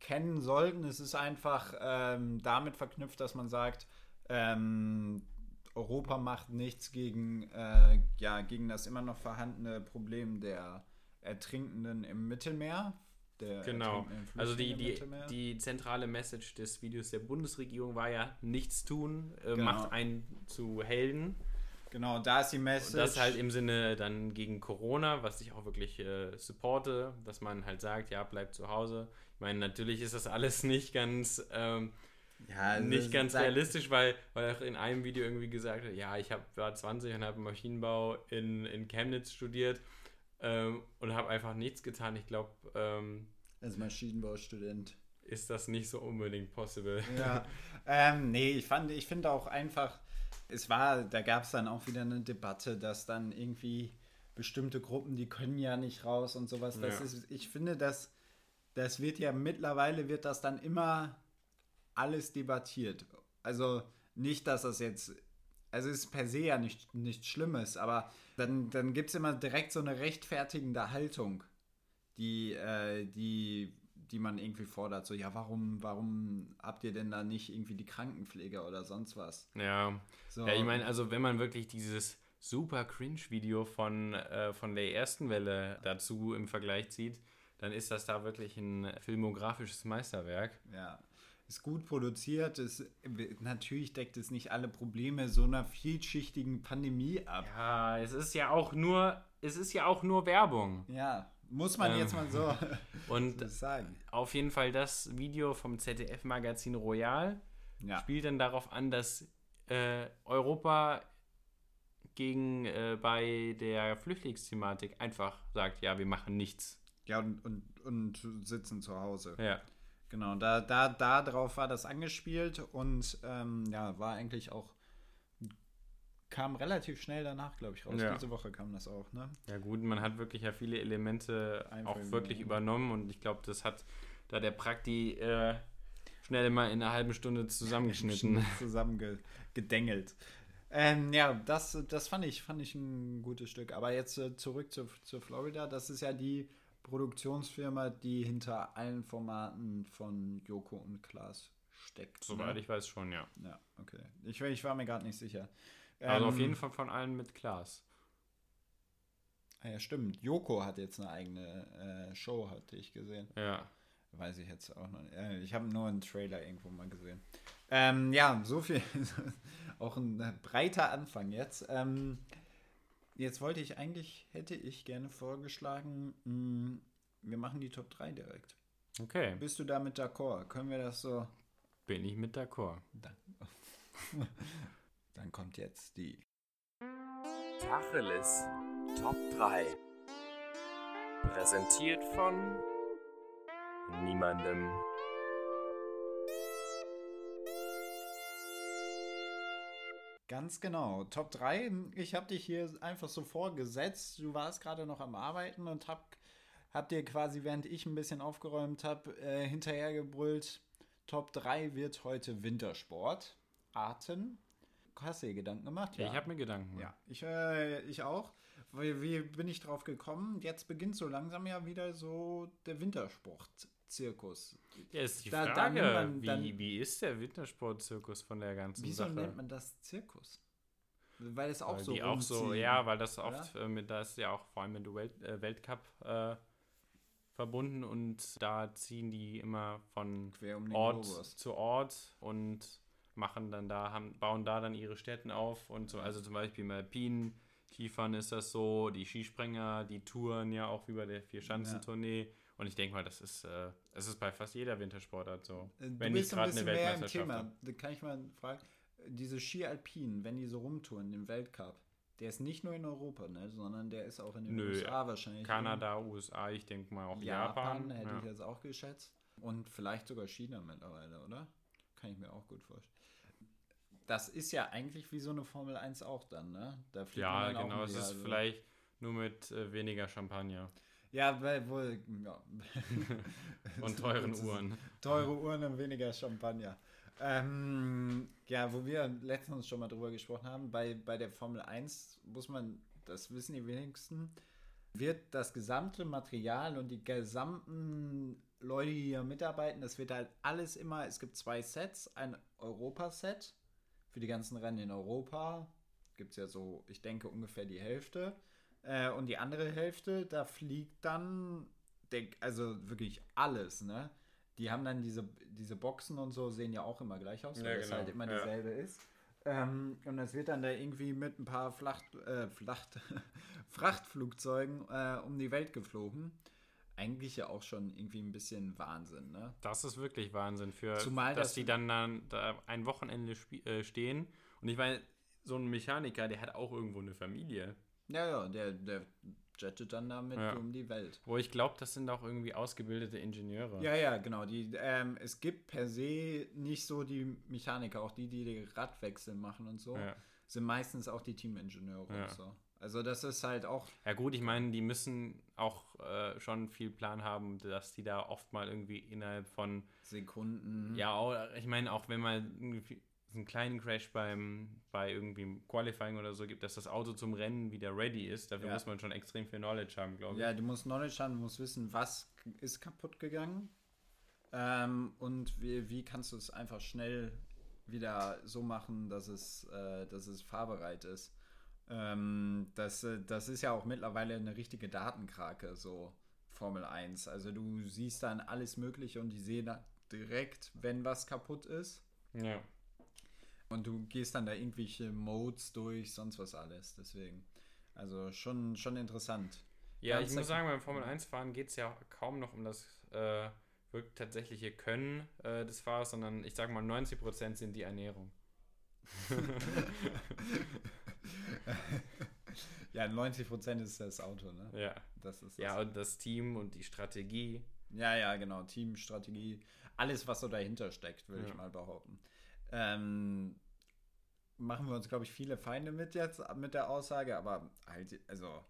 kennen sollten, es ist einfach ähm, damit verknüpft, dass man sagt, ähm, Europa macht nichts gegen, äh, ja, gegen das immer noch vorhandene Problem der Ertrinkenden im Mittelmeer. Genau. Also die, die, die zentrale Message des Videos der Bundesregierung war ja, nichts tun, äh, Genau. macht einen zu Helden. Genau, da ist die Message. Und das halt im Sinne dann gegen Corona, was ich auch wirklich äh, supporte, dass man halt sagt, ja, bleibt zu Hause. Ich meine, natürlich ist das alles nicht ganz, ähm, ja, also nicht ganz realistisch, weil, weil er in einem Video irgendwie gesagt hat, ja, ich hab, war 20 und habe Maschinenbau in, in Chemnitz studiert ähm, und habe einfach nichts getan. Ich glaube, ähm, Als Maschinenbaustudent. ist das nicht so unbedingt possible. Ja, ähm, nee, ich fand, ich finde auch einfach, es war, da gab es dann auch wieder eine Debatte, dass dann irgendwie bestimmte Gruppen, die können ja nicht raus und sowas. Das Ja. ist, ich finde, dass das wird ja mittlerweile wird das dann immer alles debattiert. Also nicht, dass das jetzt, also es ist per se ja nicht, nichts Schlimmes, aber dann, dann gibt es immer direkt so eine rechtfertigende Haltung, die, äh, die, die man irgendwie fordert. So, ja, warum, warum habt ihr denn da nicht irgendwie die Krankenpflege oder sonst was? Ja. So, Ja, ich meine, also wenn man wirklich dieses super Cringe-Video von, äh, von der ersten Welle dazu im Vergleich zieht, dann ist das da wirklich ein filmografisches Meisterwerk. Ja, ist gut produziert. Ist, natürlich deckt es nicht alle Probleme so einer vielschichtigen Pandemie ab. Ja, es ist ja auch nur, es ist ja auch nur Werbung. Ja, muss man Ähm, jetzt mal so, Und so sagen. auf jeden Fall das Video vom ZDF-Magazin Royal Ja, spielt dann darauf an, dass äh, Europa gegen äh, bei der Flüchtlingsthematik einfach sagt, ja, wir machen nichts. ja und, und, und sitzen zu Hause. Ja. Genau, da, da, da drauf war das angespielt und ähm, ja, war eigentlich auch, kam relativ schnell danach, glaube ich, raus. Ja. Diese Woche kam das auch, ne? Ja gut, man hat wirklich ja viele Elemente Einfach auch wirklich übernommen. und ich glaube, das hat da der Prakti äh, schnell mal in einer halben Stunde zusammengeschnitten. Zusammengedengelt. Ähm, ja, das, das fand ich, fand ich ein gutes Stück. Aber jetzt äh, zurück zu, zu Florida. Das ist ja die Produktionsfirma, die hinter allen Formaten von Joko und Klaas steckt. Soweit ne? ich weiß schon, ja. Ja, okay. Ich, ich war mir gerade nicht sicher. Also auf Ähm, jeden Fall von allen mit Klaas. Ah Ja, stimmt. Joko hat jetzt eine eigene äh, Show, hatte ich gesehen. Ja. Weiß ich jetzt auch noch nicht. Äh, Ich habe nur einen Trailer irgendwo mal gesehen. Ähm, ja, so viel. auch ein breiter Anfang jetzt. Ähm, jetzt wollte ich eigentlich, hätte ich gerne vorgeschlagen, mh, wir machen die Top 3 direkt. Okay, Bist du damit d'accord? Können wir das so? bin ich mit d'accord. Dann, kommt jetzt die. Tacheles Top 3. Präsentiert von niemandem. Ganz genau. Top 3. Ich habe dich hier einfach so vorgesetzt. Du warst gerade noch am Arbeiten und hab, hab dir quasi, während ich ein bisschen aufgeräumt habe, äh, hinterhergebrüllt. Top 3 wird heute Wintersport. Arten. Hast du dir Gedanken gemacht? Ja. Ich habe mir Gedanken gemacht. Ja, ich, äh, ich auch. Wie, wie bin ich drauf gekommen? Jetzt beginnt so langsam ja wieder so der Wintersport-Zirkus. Ja, ist die Da- Frage, man dann- wie, wie ist der Wintersportzirkus von der ganzen Wieso Sache? nennt man das Zirkus? Weil es auch Weil so die auch so, ja, weil das oft äh, mit, da ist ja auch vor allem mit dem Welt, äh, Weltcup äh, verbunden und da ziehen die immer von Ort Globus. zu Ort und machen dann da, haben, bauen da dann ihre Städten auf und so, also zum Beispiel im Alpinen, Skifahren ist das so, die Skisprenger, die touren ja auch wie bei der Vier-Schanzentournee und ich denke mal, das ist, äh, es ist bei fast jeder Wintersportart so. Äh, Du wenn nicht bist ein gerade bisschen eine mehr im. Thema. Da kann ich mal fragen, diese Ski Alpinen, wenn die so rumtouren, im Weltcup, der ist nicht nur in Europa, ne, sondern der ist auch in den Nö, USA wahrscheinlich. Kanada, USA, ich denke mal auch Japan, Japan. hätte ja. ich jetzt auch geschätzt. Und vielleicht sogar China mittlerweile, oder? Kann ich mir auch gut vorstellen. Das ist ja eigentlich wie so eine Formel 1 auch dann, ne? Da fliegt Ja, man dann auch genau. Es ist also- vielleicht nur mit äh, weniger Champagner Ja, weil wohl, ja. und teuren Uhren. Teure Uhren und weniger Champagner. Ähm, ja, wo wir letztens schon mal drüber gesprochen haben, bei, bei der Formel 1 muss man, das wissen die wenigsten, wird das gesamte Material und die gesamten Leute, die hier mitarbeiten, das wird halt alles immer, es gibt zwei Sets, ein Europa-Set für die ganzen Rennen in Europa, gibt es ja so, ich denke ungefähr die Hälfte. Äh, und die andere Hälfte, da fliegt dann, der, also wirklich alles, ne? Die haben dann diese, diese Boxen und so, sehen ja auch immer gleich aus, weil Ja, das genau, halt immer ja. dieselbe ist. Ähm, und das wird dann da irgendwie mit ein paar Flacht, äh, Flacht, Frachtflugzeugen äh, um die Welt geflogen. Eigentlich ja auch schon irgendwie ein bisschen Wahnsinn, ne? Das ist wirklich Wahnsinn für, Zumal dass das- die dann, dann da ein Wochenende äh, stehen. Und ich meine, so ein Mechaniker, der hat auch irgendwo eine Familie. Ja, ja, der, der jettet dann damit Ja. um die Welt. Wo ich glaube, das sind auch irgendwie ausgebildete Ingenieure. Ja, ja, genau. Die, ähm, es gibt per se nicht so die Mechaniker, auch die, die die Radwechsel machen und so, Ja. sind meistens auch die Teamingenieure Ja. und so. Also das ist halt auch, Ja gut, ich meine, die müssen auch äh, schon viel Plan haben, dass die da oft mal irgendwie innerhalb von, Sekunden. ja, ich meine, auch wenn mal irgendwie einen kleinen Crash beim, bei irgendwie Qualifying oder so gibt, dass das Auto zum Rennen wieder ready ist, dafür Ja. muss man schon extrem viel Knowledge haben, glaube ich. Ja, du musst Knowledge haben, du musst wissen, was ist kaputt gegangen ähm, und wie, wie kannst du es einfach schnell wieder so machen, dass es, äh, dass es fahrbereit ist. Ähm, das, äh, das ist ja auch mittlerweile eine richtige Datenkrake, so Formel 1. Also du siehst dann alles Mögliche und die sehen direkt, wenn was kaputt ist. ja. Und du gehst dann da irgendwelche Modes durch, sonst was alles. Deswegen. Also schon, schon interessant. Ja, Ganz ich muss sagen, beim Formel 1-Fahren geht es ja kaum noch um das äh, wirklich tatsächliche Können äh, des Fahrers, sondern ich sage mal, 90% sind die Ernährung. Ja, 90% ist das Auto, ne? Ja. Das ist das. Ja, und das Team und die Strategie. ja, ja, genau. Teamstrategie. alles, was so dahinter steckt, würde Ja. ich mal behaupten. Ähm, machen wir uns, glaube ich, viele Feinde mit jetzt, mit der Aussage, aber halt, also,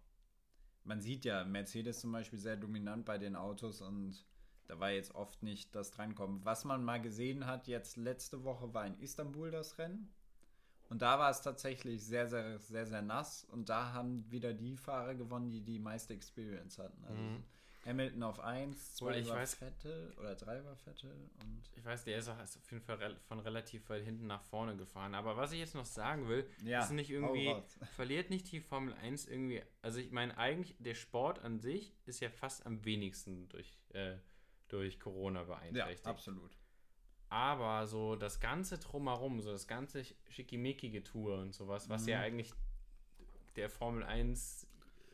man sieht ja Mercedes zum Beispiel sehr dominant bei den Autos und da war jetzt oft nicht das drankommen. Was man mal gesehen hat, jetzt letzte Woche war in Istanbul das Rennen. Und da war es tatsächlich sehr, sehr, sehr, sehr nass. Und da haben wieder die Fahrer gewonnen, die die meiste Experience hatten. Also Mhm. Hamilton auf 1, Obwohl, 2 ich war weiß- Vettel oder 3 war Vettel und Ich weiß, der ist auch auf jeden Fall von relativ weit hinten nach vorne gefahren. Aber was ich jetzt noch sagen will, Ja, ist nicht irgendwie, verliert nicht die Formel 1 irgendwie, also ich meine eigentlich, der Sport an sich ist ja fast am wenigsten durch, äh, durch Corona ja, beeinträchtigt. absolut. Aber so das ganze Drumherum, so das ganze schickimickige Tour und sowas, was ja Mhm. eigentlich der Formel 1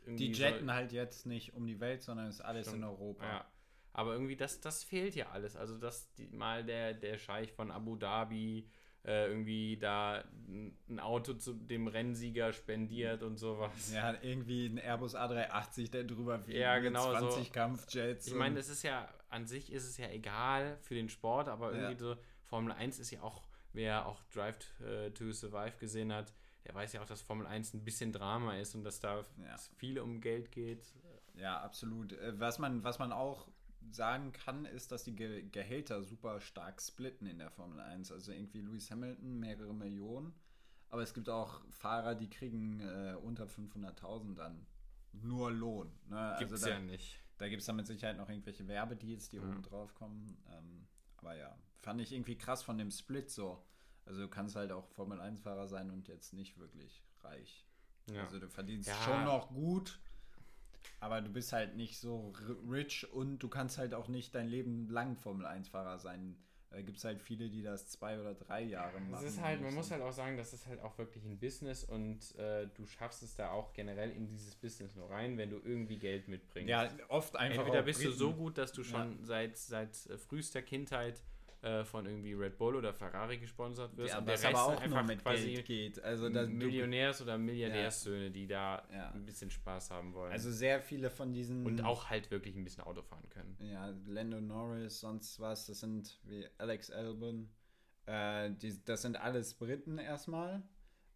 irgendwie Die jetten halt jetzt nicht um die Welt, sondern ist alles Stimmt. in Europa. Ja. Aber irgendwie, das, das fehlt ja alles. Also, dass die, mal der, der Scheich von Abu Dhabi äh, irgendwie da ein Auto zu dem Rennsieger spendiert und sowas. Ja, irgendwie ein Airbus A380, der drüber fliegt. Ja, genau so. 20 Kampfjets. Ich meine, es ist ja, an sich ist es ja egal für den Sport, aber Ja. irgendwie so, Formel 1 ist ja auch, wer auch Drive äh, to Survive gesehen hat, der weiß ja auch, dass Formel 1 ein bisschen Drama ist und dass da Ja. viel um Geld geht. Ja, absolut. Äh, Was man, was man auch sagen kann, ist, dass die Ge Gehälter super stark splitten in der Formel 1. Also irgendwie Lewis Hamilton mehrere Millionen. Aber es gibt auch Fahrer, die kriegen äh, unter 500.000 dann nur Lohn. Ne? Gibt's also da, ja nicht. da gibt es dann mit Sicherheit noch irgendwelche Werbedeals, die Ja. oben drauf kommen. Ähm, aber ja, fand ich irgendwie krass von dem Split so. Also du kannst halt auch Formel 1-Fahrer sein und jetzt nicht wirklich reich. Ja. Also du verdienst Ja. schon noch gut, aber du bist halt nicht so rich und du kannst halt auch nicht dein Leben lang Formel 1-Fahrer sein. Da gibt es halt viele, die das zwei oder drei Jahre machen. Es ist halt, man muss halt auch sagen, das ist halt auch wirklich ein Business und äh, du schaffst es da auch generell in dieses Business nur rein, wenn du irgendwie Geld mitbringst. Ja, oft einfach. Entweder auch bist du Briten. so gut, dass du schon seit, seit äh, frühester Kindheit äh, von irgendwie Red Bull oder Ferrari gesponsert wirst Ja, was der Rest aber auch einfach mit quasi Geld geht. Also Millionärs- oder Milliardärssöhne, die da Ja. ein bisschen Spaß haben wollen. also sehr viele von diesen. und auch halt wirklich ein bisschen Auto fahren können. Ja, Lando Norris, sonst was, das sind wie Alex Albon. Äh, die, das sind alles Briten erstmal.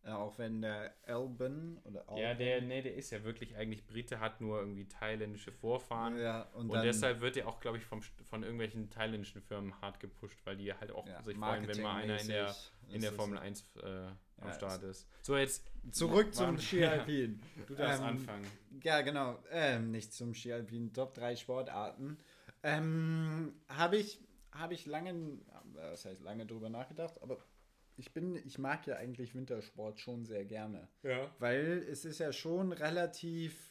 Äh, auch wenn der Albon oder Ja, Albon- der, nee, der ist ja wirklich eigentlich Brite, hat nur irgendwie thailändische Vorfahren. Ja, und, Und, deshalb wird er auch, glaube ich, vom, von irgendwelchen thailändischen Firmen hart gepusht, weil die halt auch ja, sich freuen, wenn mal einer in der, in der Formel es- 1 äh, am Ja, Start ist. So, jetzt Zurück zum Ski Alpin. du darfst Ähm, anfangen. Ja, genau. Ähm, nicht zum Ski Alpin. Top 3 Sportarten. Ähm, Habe ich, hab ich lange, äh, das heißt lange drüber nachgedacht, aber ich bin, ich mag ja eigentlich Wintersport schon sehr gerne. Ja. Weil es ist ja schon relativ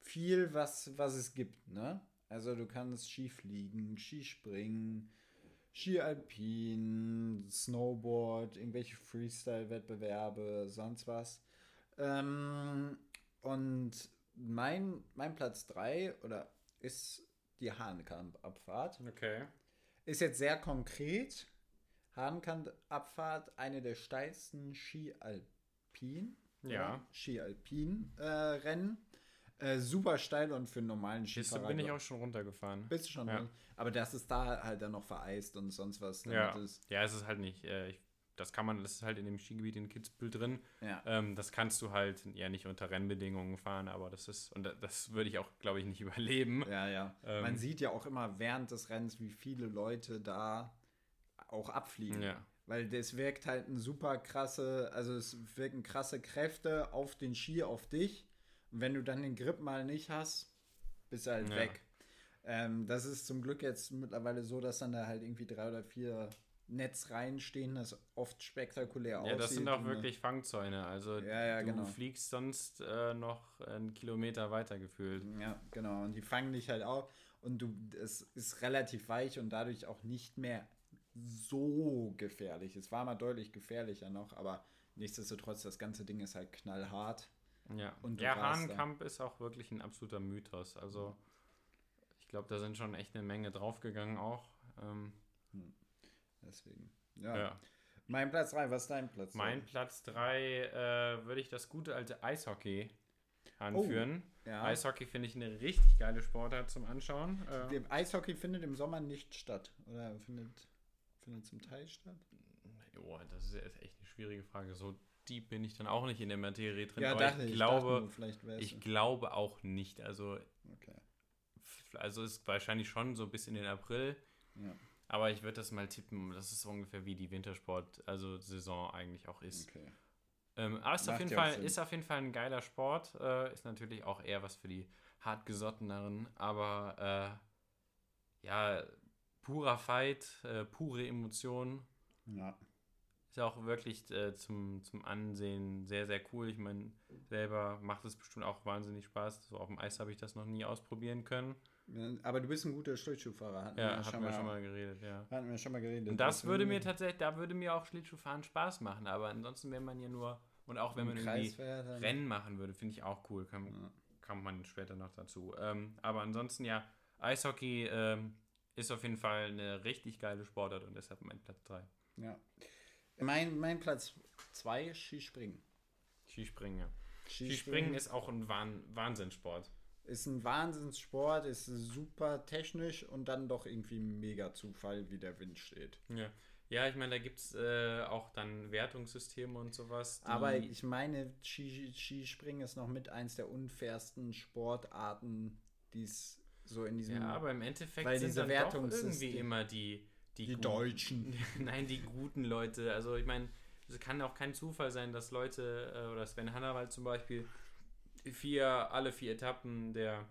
viel, was, was es gibt, ne? Also du kannst Skifliegen, Skispringen, Ski Alpin, Snowboard, irgendwelche Freestyle-Wettbewerbe, sonst was. Ähm, und mein, mein Platz 3 oder ist die Hahnkamp-Abfahrt. Okay. Ist jetzt sehr konkret. Hahnkamp-Abfahrt, eine der steilsten Ski-Alpin. Ja. Ski-Alpin-Rennen. Äh, super steil und für einen normalen Bist du, Skifahrer. bin ich auch schon runtergefahren. Bist du schon Ja. Aber das ist da halt dann noch vereist und sonst was. Ja. es- ja, es ist halt nicht, äh, ich, das kann man, das ist halt in dem Skigebiet in Kitzbühel drin. ja. Ähm, das kannst du halt ja nicht unter Rennbedingungen fahren, aber das ist, und da- das würde ich auch, glaube ich, nicht überleben. Ja, ja. Ähm, Man sieht ja auch immer während des Rennens, wie viele Leute da auch abfliegen. Ja. Weil das wirkt halt ein super krasse, also es wirken krasse Kräfte auf den Ski, auf dich. Und wenn du dann den Grip mal nicht hast, bist du halt Ja. weg. Ähm, das ist zum Glück jetzt mittlerweile so, dass dann da halt irgendwie drei oder vier Netzreihen stehen, das oft spektakulär aussieht. Ja, das sind auch und, wirklich Fangzäune. Also Ja, ja, du genau. fliegst sonst äh, noch einen Kilometer weiter gefühlt. Ja, genau. Und die fangen dich halt auf und du, es ist relativ weich und dadurch auch nicht mehr so gefährlich. Es war mal deutlich gefährlicher noch, aber nichtsdestotrotz, das ganze Ding ist halt knallhart. Ja, Und ja warst Hahnenkamp ist auch wirklich ein absoluter Mythos. Also ich glaube, da sind schon echt eine Menge draufgegangen auch. Ähm, Deswegen. Ja. ja. Mein Platz 3, was ist dein Platz? Mein Platz 3 äh, würde ich das gute alte Eishockey anführen. Ja. Eishockey finde ich eine richtig geile Sportart zum Anschauen. Äh, Eishockey findet im Sommer nicht statt. Oder findet, findet zum Teil statt? oh, das ist jetzt echt eine schwierige Frage. So deep bin ich dann auch nicht in der Materie drin. Ja, dachte ich ich. glaube, dachte nur, ich glaube auch nicht. Also, Okay. also ist wahrscheinlich schon so bis in den April. Ja. Aber ich würde das mal tippen. Das ist ungefähr wie die Wintersport, also Saison eigentlich auch ist. Okay. Ähm, aber ist auf, jeden Fall, Sinn. ist auf jeden Fall ein geiler Sport. Äh, ist natürlich auch eher was für die hartgesotteneren. Aber äh, ja, purer Fight, äh, pure Emotion. Ja. Ist auch wirklich äh, zum, zum Ansehen sehr, sehr cool. Ich meine, selber macht es bestimmt auch wahnsinnig Spaß. So auf dem Eis habe ich das noch nie ausprobieren können. Ja, Aber du bist ein guter Schlittschuhfahrer. Hatten Ja, wir hatten wir schon mal geredet, ja. Hatten wir schon mal geredet. Und das würde mir tatsächlich, da würde mir auch Schlittschuhfahren Spaß machen. Aber ansonsten, wenn man ja nur, und auch wenn man irgendwie fährt, Rennen machen würde, finde ich auch cool. Kann, Ja. kommt man später noch dazu. Ähm, aber ansonsten, ja, Eishockey ähm, ist auf jeden Fall eine richtig geile Sportart und deshalb mein Platz 3. Ja. Mein, mein Platz 2 ist Skispringen. Skispringen, ja. Skispringen ist auch ein Wahn Wahnsinnssport. ist ein Wahnsinnssport, ist super technisch und dann doch irgendwie mega Zufall, wie der Wind steht. Ja, ja ich meine, da gibt es äh, auch dann Wertungssysteme und sowas. Aber ich meine, Ski, Skispringen ist noch mit eins der unfairsten Sportarten, die es so in diesem. ja, aber im Endeffekt weil sind diese dann doch irgendwie immer die, die, die Deutschen. Nein, die guten Leute. Also ich meine, es kann auch kein Zufall sein, dass Leute, äh, oder Sven Hannawald zum Beispiel, vier, alle vier Etappen der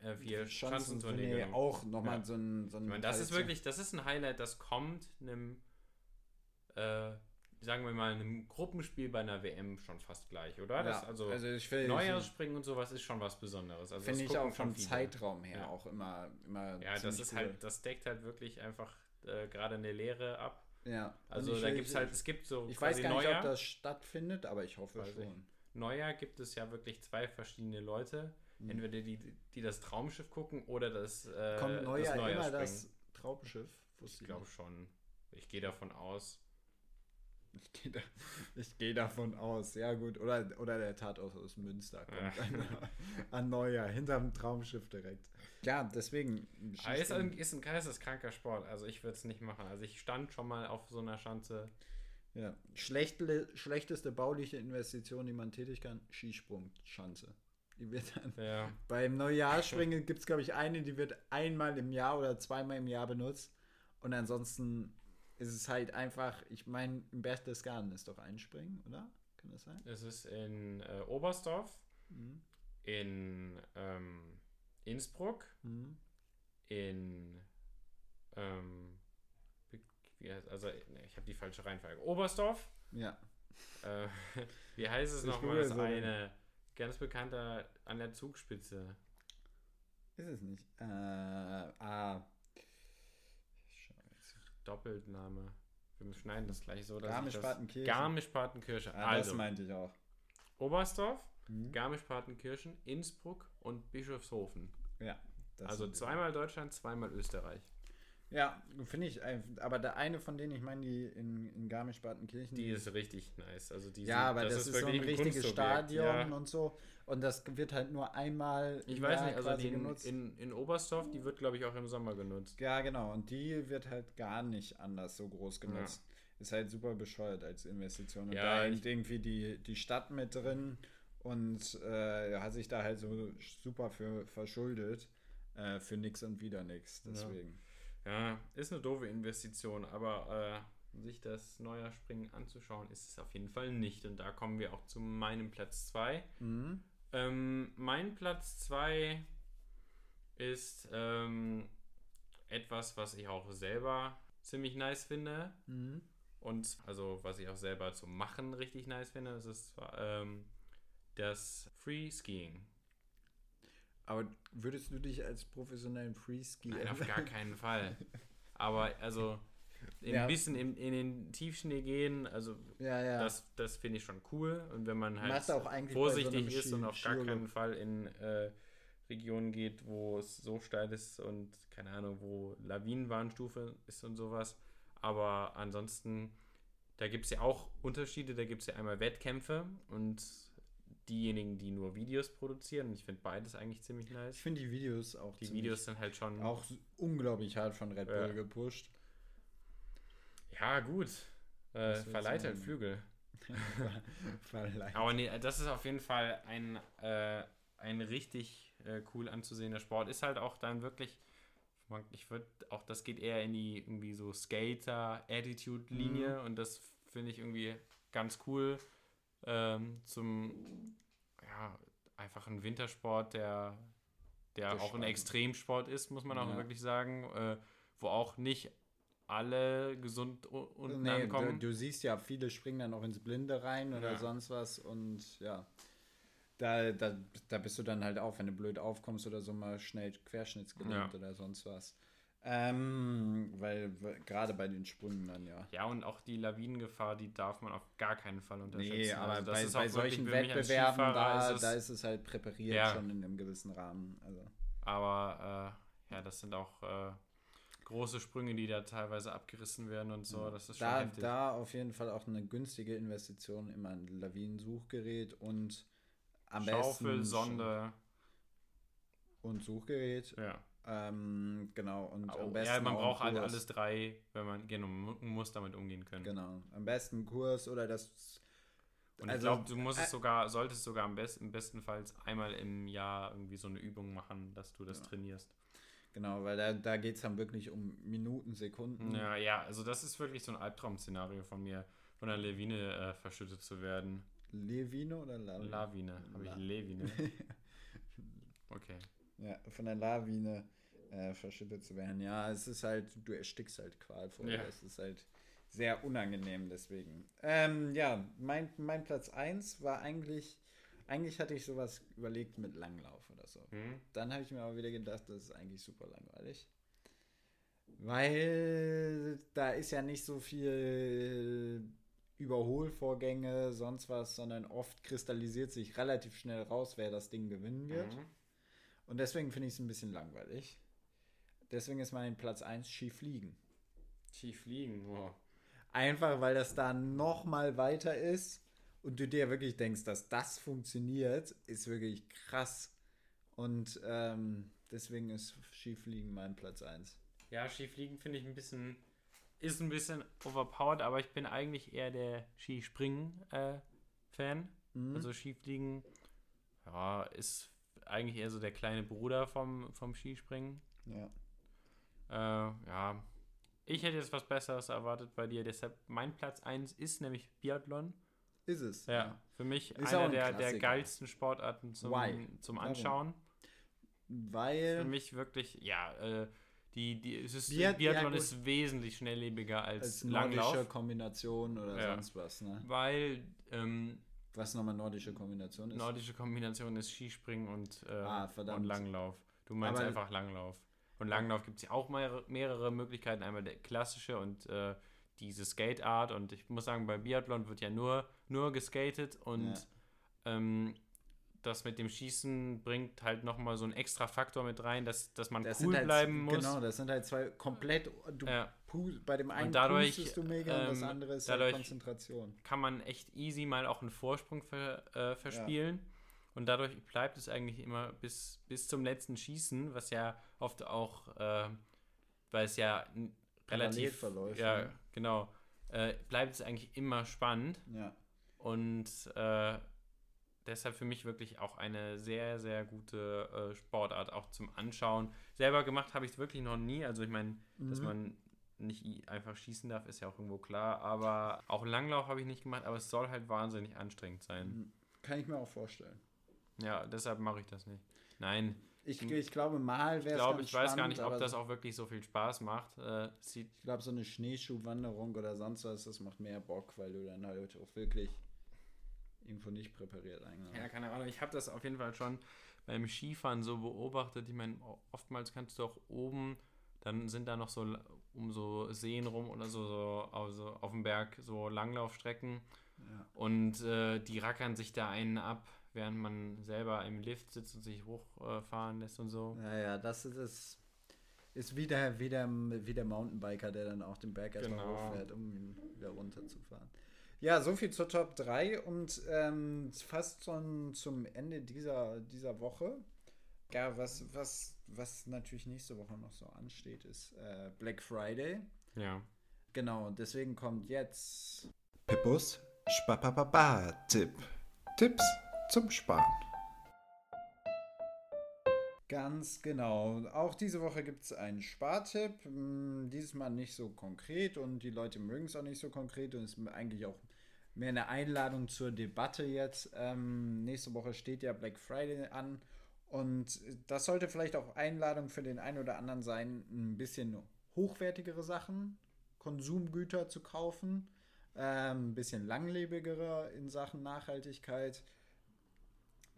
äh, vier Schanzentournee auch nochmal Ja. so ein. So ein Ich meine, das ist wirklich, das ist ein Highlight, das kommt einem, äh, sagen wir mal, einem Gruppenspiel bei einer WM schon fast gleich, oder? Das, Ja, also, also ich will. Neujahrspringen und sowas ist schon was Besonderes. Also Finde das ich auch vom. Zeitraum her Ja. auch immer. immer Ja, das ist cool. halt, das deckt halt wirklich einfach äh, gerade eine Lehre ab. Ja. Also ich da gibt es halt, es gibt so Ich weiß gar nicht, Neujahr. ob das stattfindet, aber ich hoffe ich. schon. Neujahr gibt es ja wirklich zwei verschiedene Leute. Mhm. Entweder die, die das Traumschiff gucken oder das, äh, Kommt Neujahr immer Neujahrspringen. das Traumschiff? Ich glaube schon. Ich gehe davon aus. Ich gehe da, geh davon aus. Ja, gut. Oder, oder der Tatort aus Münster kommt an, an Neujahr, hinterm Traumschiff direkt. Ja, deswegen. Aber ist ein, ist ein geisteskranker Sport. Also ich würde es nicht machen. Also ich stand schon mal auf so einer Schanze. Ja. Schlechtle, schlechteste bauliche Investition, die man tätigen kann: Skisprungschanze. Die wird dann. Ja. Beim Neujahrsspringen gibt es, glaube ich, eine, die wird einmal im Jahr oder zweimal im Jahr benutzt. Und ansonsten ist es halt einfach, ich meine, im Berchtesgaden ist doch Einspringen, oder? Kann das sein? Es ist in äh, Oberstdorf, Mhm. in ähm, Innsbruck, Mhm. in ähm, wie- heißt, also nee, ich habe die falsche Reihenfolge. Oberstdorf, Ja. äh, wie heißt es nochmal? Das so. eine ganz bekannter an der Zugspitze. Ist es nicht. Äh, ah. Doppelname. Wir schneiden das gleich so, das... Garmisch-Partenkirchen. Garmisch-Partenkirchen. Ah, das also, meinte ich auch. Oberstdorf, Mhm. Garmisch-Partenkirchen, Innsbruck und Bischofshofen. Ja. das also zweimal Deutschland, zweimal Österreich. Ja, finde ich. ein- Aber der eine von denen, ich meine, die in, in Garmisch-Partenkirchen. Die ist richtig nice. Also die ja, sind, aber das, ist, so ein richtiges. Stadion Ja. und so. Und das wird halt nur einmal Ich weiß nicht, also die in, genutzt. in, in Oberstdorf, die wird glaube ich auch im Sommer genutzt. ja, genau. Und die wird halt gar nicht anders so groß genutzt. Ist halt super bescheuert als Investition. Und Ja, da hängt irgendwie die, die Stadt mit drin und äh, hat sich da halt so super für verschuldet. Äh, für nix und wieder nix. Deswegen. Ja, ist eine doofe Investition, aber äh, sich das Neujahrspringen anzuschauen, ist es auf jeden Fall nicht. Und da kommen wir auch zu meinem Platz 2. Mhm. Ähm, mein Platz 2 ist ähm, etwas, was ich auch selber ziemlich nice finde. Mhm. Und also, was ich auch selber zum Machen richtig nice finde, das ist zwar, ähm, das Free Skiing. Aber würdest du dich als professionellen Freeski Nein, auf gar keinen Fall. Aber also ein Ja. bisschen in, in den Tiefschnee gehen, also Ja, ja. das, das finde ich schon cool. Und wenn man halt so vorsichtig einem ist und auf gar keinen Fall in äh, Regionen geht, wo es so steil ist und keine Ahnung, wo Lawinenwarnstufe ist und sowas. Aber ansonsten, da gibt es ja auch Unterschiede. Da gibt es ja einmal Wettkämpfe und diejenigen, die nur Videos produzieren. Ich finde beides eigentlich ziemlich Ich nice. finde die Videos auch Die ziemlich- Videos sind halt schon. auch unglaublich hart von Red Bull Ja. gepusht. Ja, gut. Äh, verleiht halt? Flügel. Verleiht. Aber nee, das ist auf jeden Fall ein, äh, ein richtig äh, cool anzusehender Sport. Ist halt auch dann wirklich, ich würde auch, das geht eher in die irgendwie so Skater-Attitude-Linie und das finde ich irgendwie ganz cool ähm, zum, ja, einfach ein Wintersport, der, der auch ein. Extremsport ist, muss man auch Ja. wirklich sagen, äh, wo auch nicht alle gesund unten Nee, du, ankommen. du siehst ja, viele springen dann auch ins Blinde rein oder Ja. sonst was und ja. Da, da, da bist du dann halt auch, wenn du blöd aufkommst oder so, mal schnell querschnittsgelähmt Ja. oder sonst was. Ähm, weil weil gerade bei den Sprüngen dann ja. Ja, und auch die Lawinengefahr, die darf man auf gar keinen Fall unterschätzen. Nee, aber Also das bei, bei solchen Wettbewerben, da, ist es- da ist es halt präpariert Ja. schon in einem gewissen Rahmen. Also. Aber äh, ja, das sind auch äh, große Sprünge, die da teilweise abgerissen werden und so. Das ist schon Da, heftig. da auf jeden Fall auch eine günstige Investition immer ein Lawinensuchgerät und am Schaufel, besten Sonde. und Suchgerät. Ja. Ähm, genau, und Oh, am besten ja, man auch braucht halt alles drei, wenn man, genau, man muss damit umgehen können. Genau, am besten Kurs oder das. Und Also, ich glaube, du musst äh, es sogar, solltest sogar am besten, im bestenfalls einmal im Jahr irgendwie so eine Übung machen, dass du das Ja. trainierst. Genau, weil da, da geht es dann wirklich um Minuten, Sekunden. Ja, ja, also das ist wirklich so ein Albtraum-Szenario von mir, von einer Lawine äh, verschüttet zu werden. Levine oder Lawine? Lawine, habe ich Levine. Okay. Ja, von der Lawine äh, verschüttet zu werden. Ja, es ist halt, du erstickst halt qualvoll. Ja. Es ist halt sehr unangenehm deswegen. Ähm, ja, mein, mein Platz 1 war eigentlich, eigentlich hatte ich sowas überlegt mit Langlauf oder so. Hm? Dann habe ich mir aber wieder gedacht, das ist eigentlich super langweilig. Weil da ist ja nicht so viel Überholvorgänge, sonst was, sondern oft kristallisiert sich relativ schnell raus, wer das Ding gewinnen wird. Mhm. Und deswegen finde ich es ein bisschen langweilig. Deswegen ist mein Platz 1 Skifliegen. Tief liegen, oh. Einfach weil das da noch mal weiter ist und du dir wirklich denkst, dass das funktioniert, ist wirklich krass. Und ähm, deswegen ist Skifliegen mein Platz 1. Ja, Skifliegen finde ich ein bisschen, ist ein bisschen overpowered, aber ich bin eigentlich eher der Skispringen-Fan. Mhm. Also Skifliegen, ja, ist eigentlich eher so der kleine Bruder vom, vom Skispringen. Ja. Äh, ja, ich hätte jetzt was Besseres erwartet bei dir, deshalb mein Platz 1 ist nämlich Biathlon. Ist es. Ja, für mich Ist einer ein der, der geilsten Sportarten zum, Why? zum Warum? Anschauen. Für Weil. mich wirklich, ja, äh, die, die, es ist, Biat- ja, Biathlon gut. ist wesentlich schnelllebiger als, Als nordische Langlauf, Kombination oder Ja. sonst was, ne? weil ähm, Was nochmal nordische Kombination ist. nordische Kombination ist Skispringen und, äh, Ah, und Langlauf. Du meinst Aber- einfach Langlauf. Und Langlauf gibt es ja auch mehrere, mehrere Möglichkeiten. Einmal der klassische und äh, diese Skate-Art. Und ich muss sagen, bei Biathlon wird ja nur, nur geskatet und Ja. ähm, das mit dem Schießen bringt halt nochmal so einen extra Faktor mit rein, dass, dass man Das cool halt, bleiben muss. Genau, das sind halt zwei komplett. Du Ja. bei dem einen dadurch, pustest du mega und das ähm, andere ist dadurch- halt Konzentration. kann man echt easy mal auch einen Vorsprung ver, äh, verspielen. Und dadurch bleibt es eigentlich immer bis, bis zum letzten Schießen, was ja oft auch, äh, weil es ja relativ verläuft, Ja, ne? genau. Äh, bleibt es eigentlich immer spannend. Ja. Und äh, deshalb für mich wirklich auch eine sehr, sehr gute äh, Sportart, auch zum Anschauen. Selber gemacht habe ich es wirklich noch nie. Also ich meine, dass Mhm. man nicht einfach schießen darf, ist ja auch irgendwo klar. Aber auch Langlauf habe ich nicht gemacht, aber es soll halt wahnsinnig anstrengend sein. Kann ich mir auch vorstellen. Ja, deshalb mache ich das nicht. Nein, Ich, ich glaube, mal ich wäre es glaube, ganz ich weiß gar spannend, nicht, ob das auch wirklich so viel Spaß macht. Äh, sieht, Ich glaube, so eine Schneeschuhwanderung oder sonst was, das macht mehr Bock, weil du dann halt auch wirklich irgendwo nicht präpariert eigentlich. Ja, keine Ahnung. Ich habe das auf jeden Fall schon beim Skifahren so beobachtet. Ich meine, oftmals kannst du auch oben, dann sind da noch so um so Seen rum oder so, so also auf dem Berg so Langlaufstrecken Ja. und äh, die rackern sich da einen ab, während man selber im Lift sitzt und sich hochfahren lässt und so. Ja, ja, das ist, ist, ist wie, der, wie, der, wie der Mountainbiker, der dann auch den Berg erstmal Genau. hochfährt, um ihn wieder runterzufahren. Ja, so viel zur Top 3 und ähm, fast schon zum Ende dieser, dieser Woche. Ja, was, was, was natürlich nächste Woche noch so ansteht, ist äh, Black Friday. Ja. Genau, deswegen kommt jetzt Pippus Spapapapa-Tipp. Tipps zum Sparen. Ganz genau. Auch diese Woche gibt es einen Spartipp. Hm, Dieses Mal nicht so konkret und die Leute mögen es auch nicht so konkret und es ist eigentlich auch mehr eine Einladung zur Debatte jetzt. Ähm, nächste Woche steht ja Black Friday an und das sollte vielleicht auch Einladung für den einen oder anderen sein, ein bisschen hochwertigere Sachen, Konsumgüter zu kaufen, ähm, ein bisschen langlebigere in Sachen Nachhaltigkeit,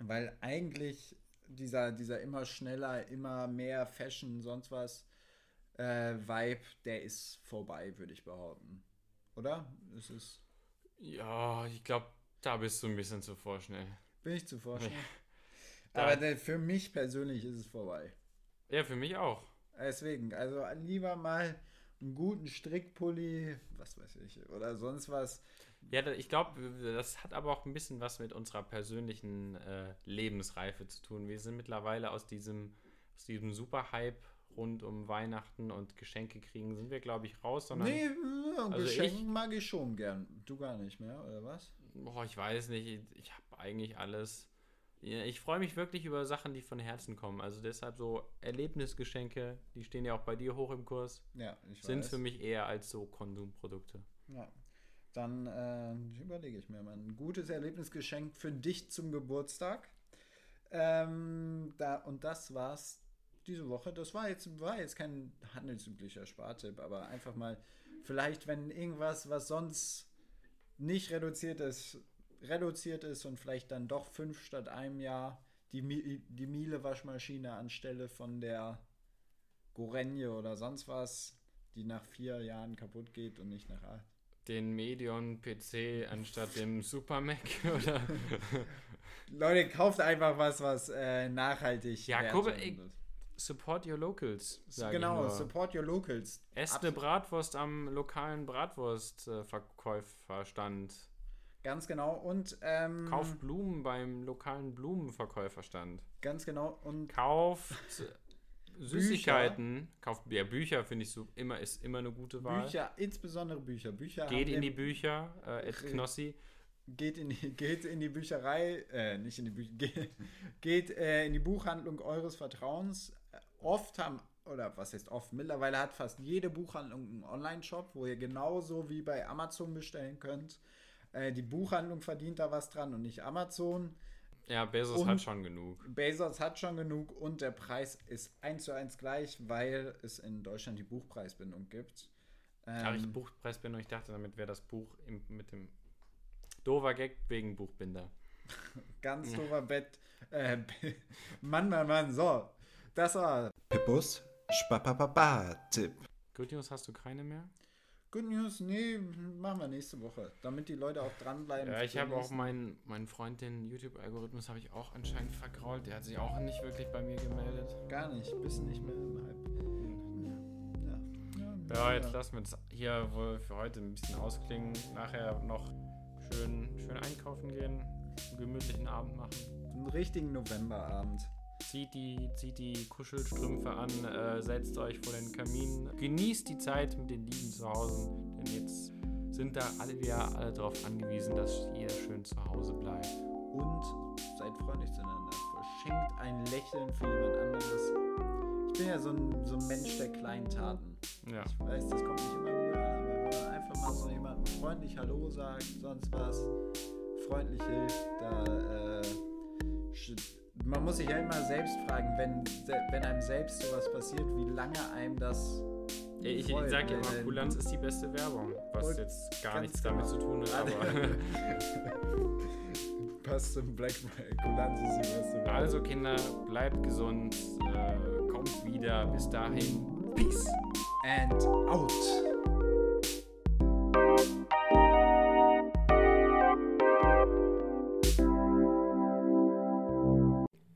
weil eigentlich dieser, dieser immer schneller, immer mehr Fashion, sonst was äh, Vibe, der ist vorbei, würde ich behaupten. Oder? Es ist. Ja, ich glaube, da bist du ein bisschen zu vorschnell. Bin ich zu vorstellen. Da- Aber der, für mich persönlich ist es vorbei. Ja, für mich auch. Deswegen, also lieber mal einen guten Strickpulli, was weiß ich, oder sonst was. Ja, ich glaube, das hat aber auch ein bisschen was mit unserer persönlichen äh, Lebensreife zu tun. Wir sind mittlerweile aus diesem, aus diesem Superhype rund um Weihnachten und Geschenke kriegen, sind wir, glaube ich, raus, sondern. Nee, äh, Also Geschenken ich- mag ich schon gern. Du gar nicht mehr, oder was? Boah, ich weiß nicht, ich, ich habe eigentlich alles. Ja, Ich freue mich wirklich über Sachen, die von Herzen kommen. Also deshalb so Erlebnisgeschenke, die stehen ja auch bei dir hoch im Kurs, Ja, ich sind weiß. für mich eher als so Konsumprodukte. Ja. Dann äh, überlege ich mir mal ein gutes Erlebnisgeschenk für dich zum Geburtstag. Ähm, da, und das war's diese Woche. Das war jetzt, war jetzt kein handelsüblicher Spartipp, aber einfach mal, vielleicht, wenn irgendwas, was sonst nicht reduziert ist, reduziert ist und vielleicht dann doch fünf statt einem Jahr die, die Miele-Waschmaschine anstelle von der Gorenje oder sonst was, die nach vier Jahren kaputt geht und nicht nach acht. Den Medion PC anstatt dem Super Mac oder. Leute, kauft einfach was, was äh, nachhaltig Ja, guck. Support your locals. Sag Genau, support your locals. Esst eine Bratwurst am lokalen Bratwurstverkäuferstand. Ganz genau. Und ähm, Kauft Blumen beim lokalen Blumenverkäuferstand. ganz genau. Und Kauft Süßigkeiten. Kauft ja, Bücher, finde ich so immer, ist immer eine gute Wahl. Bücher, insbesondere Bücher. Bücher Geht in die Bücher, äh, Re- Knossi. geht in die, geht in die Bücherei, äh, nicht in die Bücher, geht, geht äh, in die Buchhandlung eures Vertrauens. Oft haben, oder was heißt oft, mittlerweile hat fast jede Buchhandlung einen Online-Shop, wo ihr genauso wie bei Amazon bestellen könnt. Äh, die Buchhandlung verdient da was dran und nicht Amazon. Ja, Bezos Und- hat schon genug. Bezos hat schon genug und der Preis ist eins zu eins gleich, weil es in Deutschland die Buchpreisbindung gibt. Aber ich Ähm, Buchpreisbindung, ich dachte, damit wäre das Buch im, mit dem Dover Gag wegen Buchbinder. ganz doofer Bett. Äh, Mann, Mann, Mann, so. Das war Pippus Spapapapa-Tipp. Good News hast du keine mehr? Good News. Nee, machen wir nächste Woche, damit die Leute auch dranbleiben. Ja, ich habe auch meinen meinen Freund, den YouTube-Algorithmus, habe ich auch anscheinend vergrault. Der hat sich auch nicht wirklich bei mir gemeldet. Gar nicht, bist nicht mehr im Hype. Ja, Ja, jetzt lassen wir es hier wohl für heute ein bisschen ausklingen. Nachher noch schön, schön einkaufen gehen, einen gemütlichen Abend machen. Einen richtigen Novemberabend. Zieht die, zieht die Kuschelstrümpfe an, äh, setzt euch vor den Kamin, genießt die Zeit mit den Lieben zu Hause, denn jetzt sind da alle wieder alle darauf angewiesen, dass jeder schön zu Hause bleibt. Und seid freundlich zueinander. Verschenkt ein Lächeln für jemand anderes. Ich bin ja so ein, so ein Mensch der kleinen Taten. Ja. Ich weiß, das kommt nicht immer gut an, aber wenn man einfach mal so jemandem freundlich Hallo sagt, sonst was, freundlich hilft, da, äh, man muss sich ja immer selbst fragen, wenn, wenn einem selbst sowas passiert, wie lange einem das Ja, Ich, freut, sage immer, Kulanz ist die beste Werbung, was jetzt gar nichts damit genau. zu tun hat. Passt zum Black. Kulanz ist die beste Werbung. also Kinder, bleibt gesund, äh, kommt wieder. Bis dahin, Peace. And out.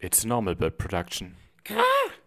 It's normal bird production.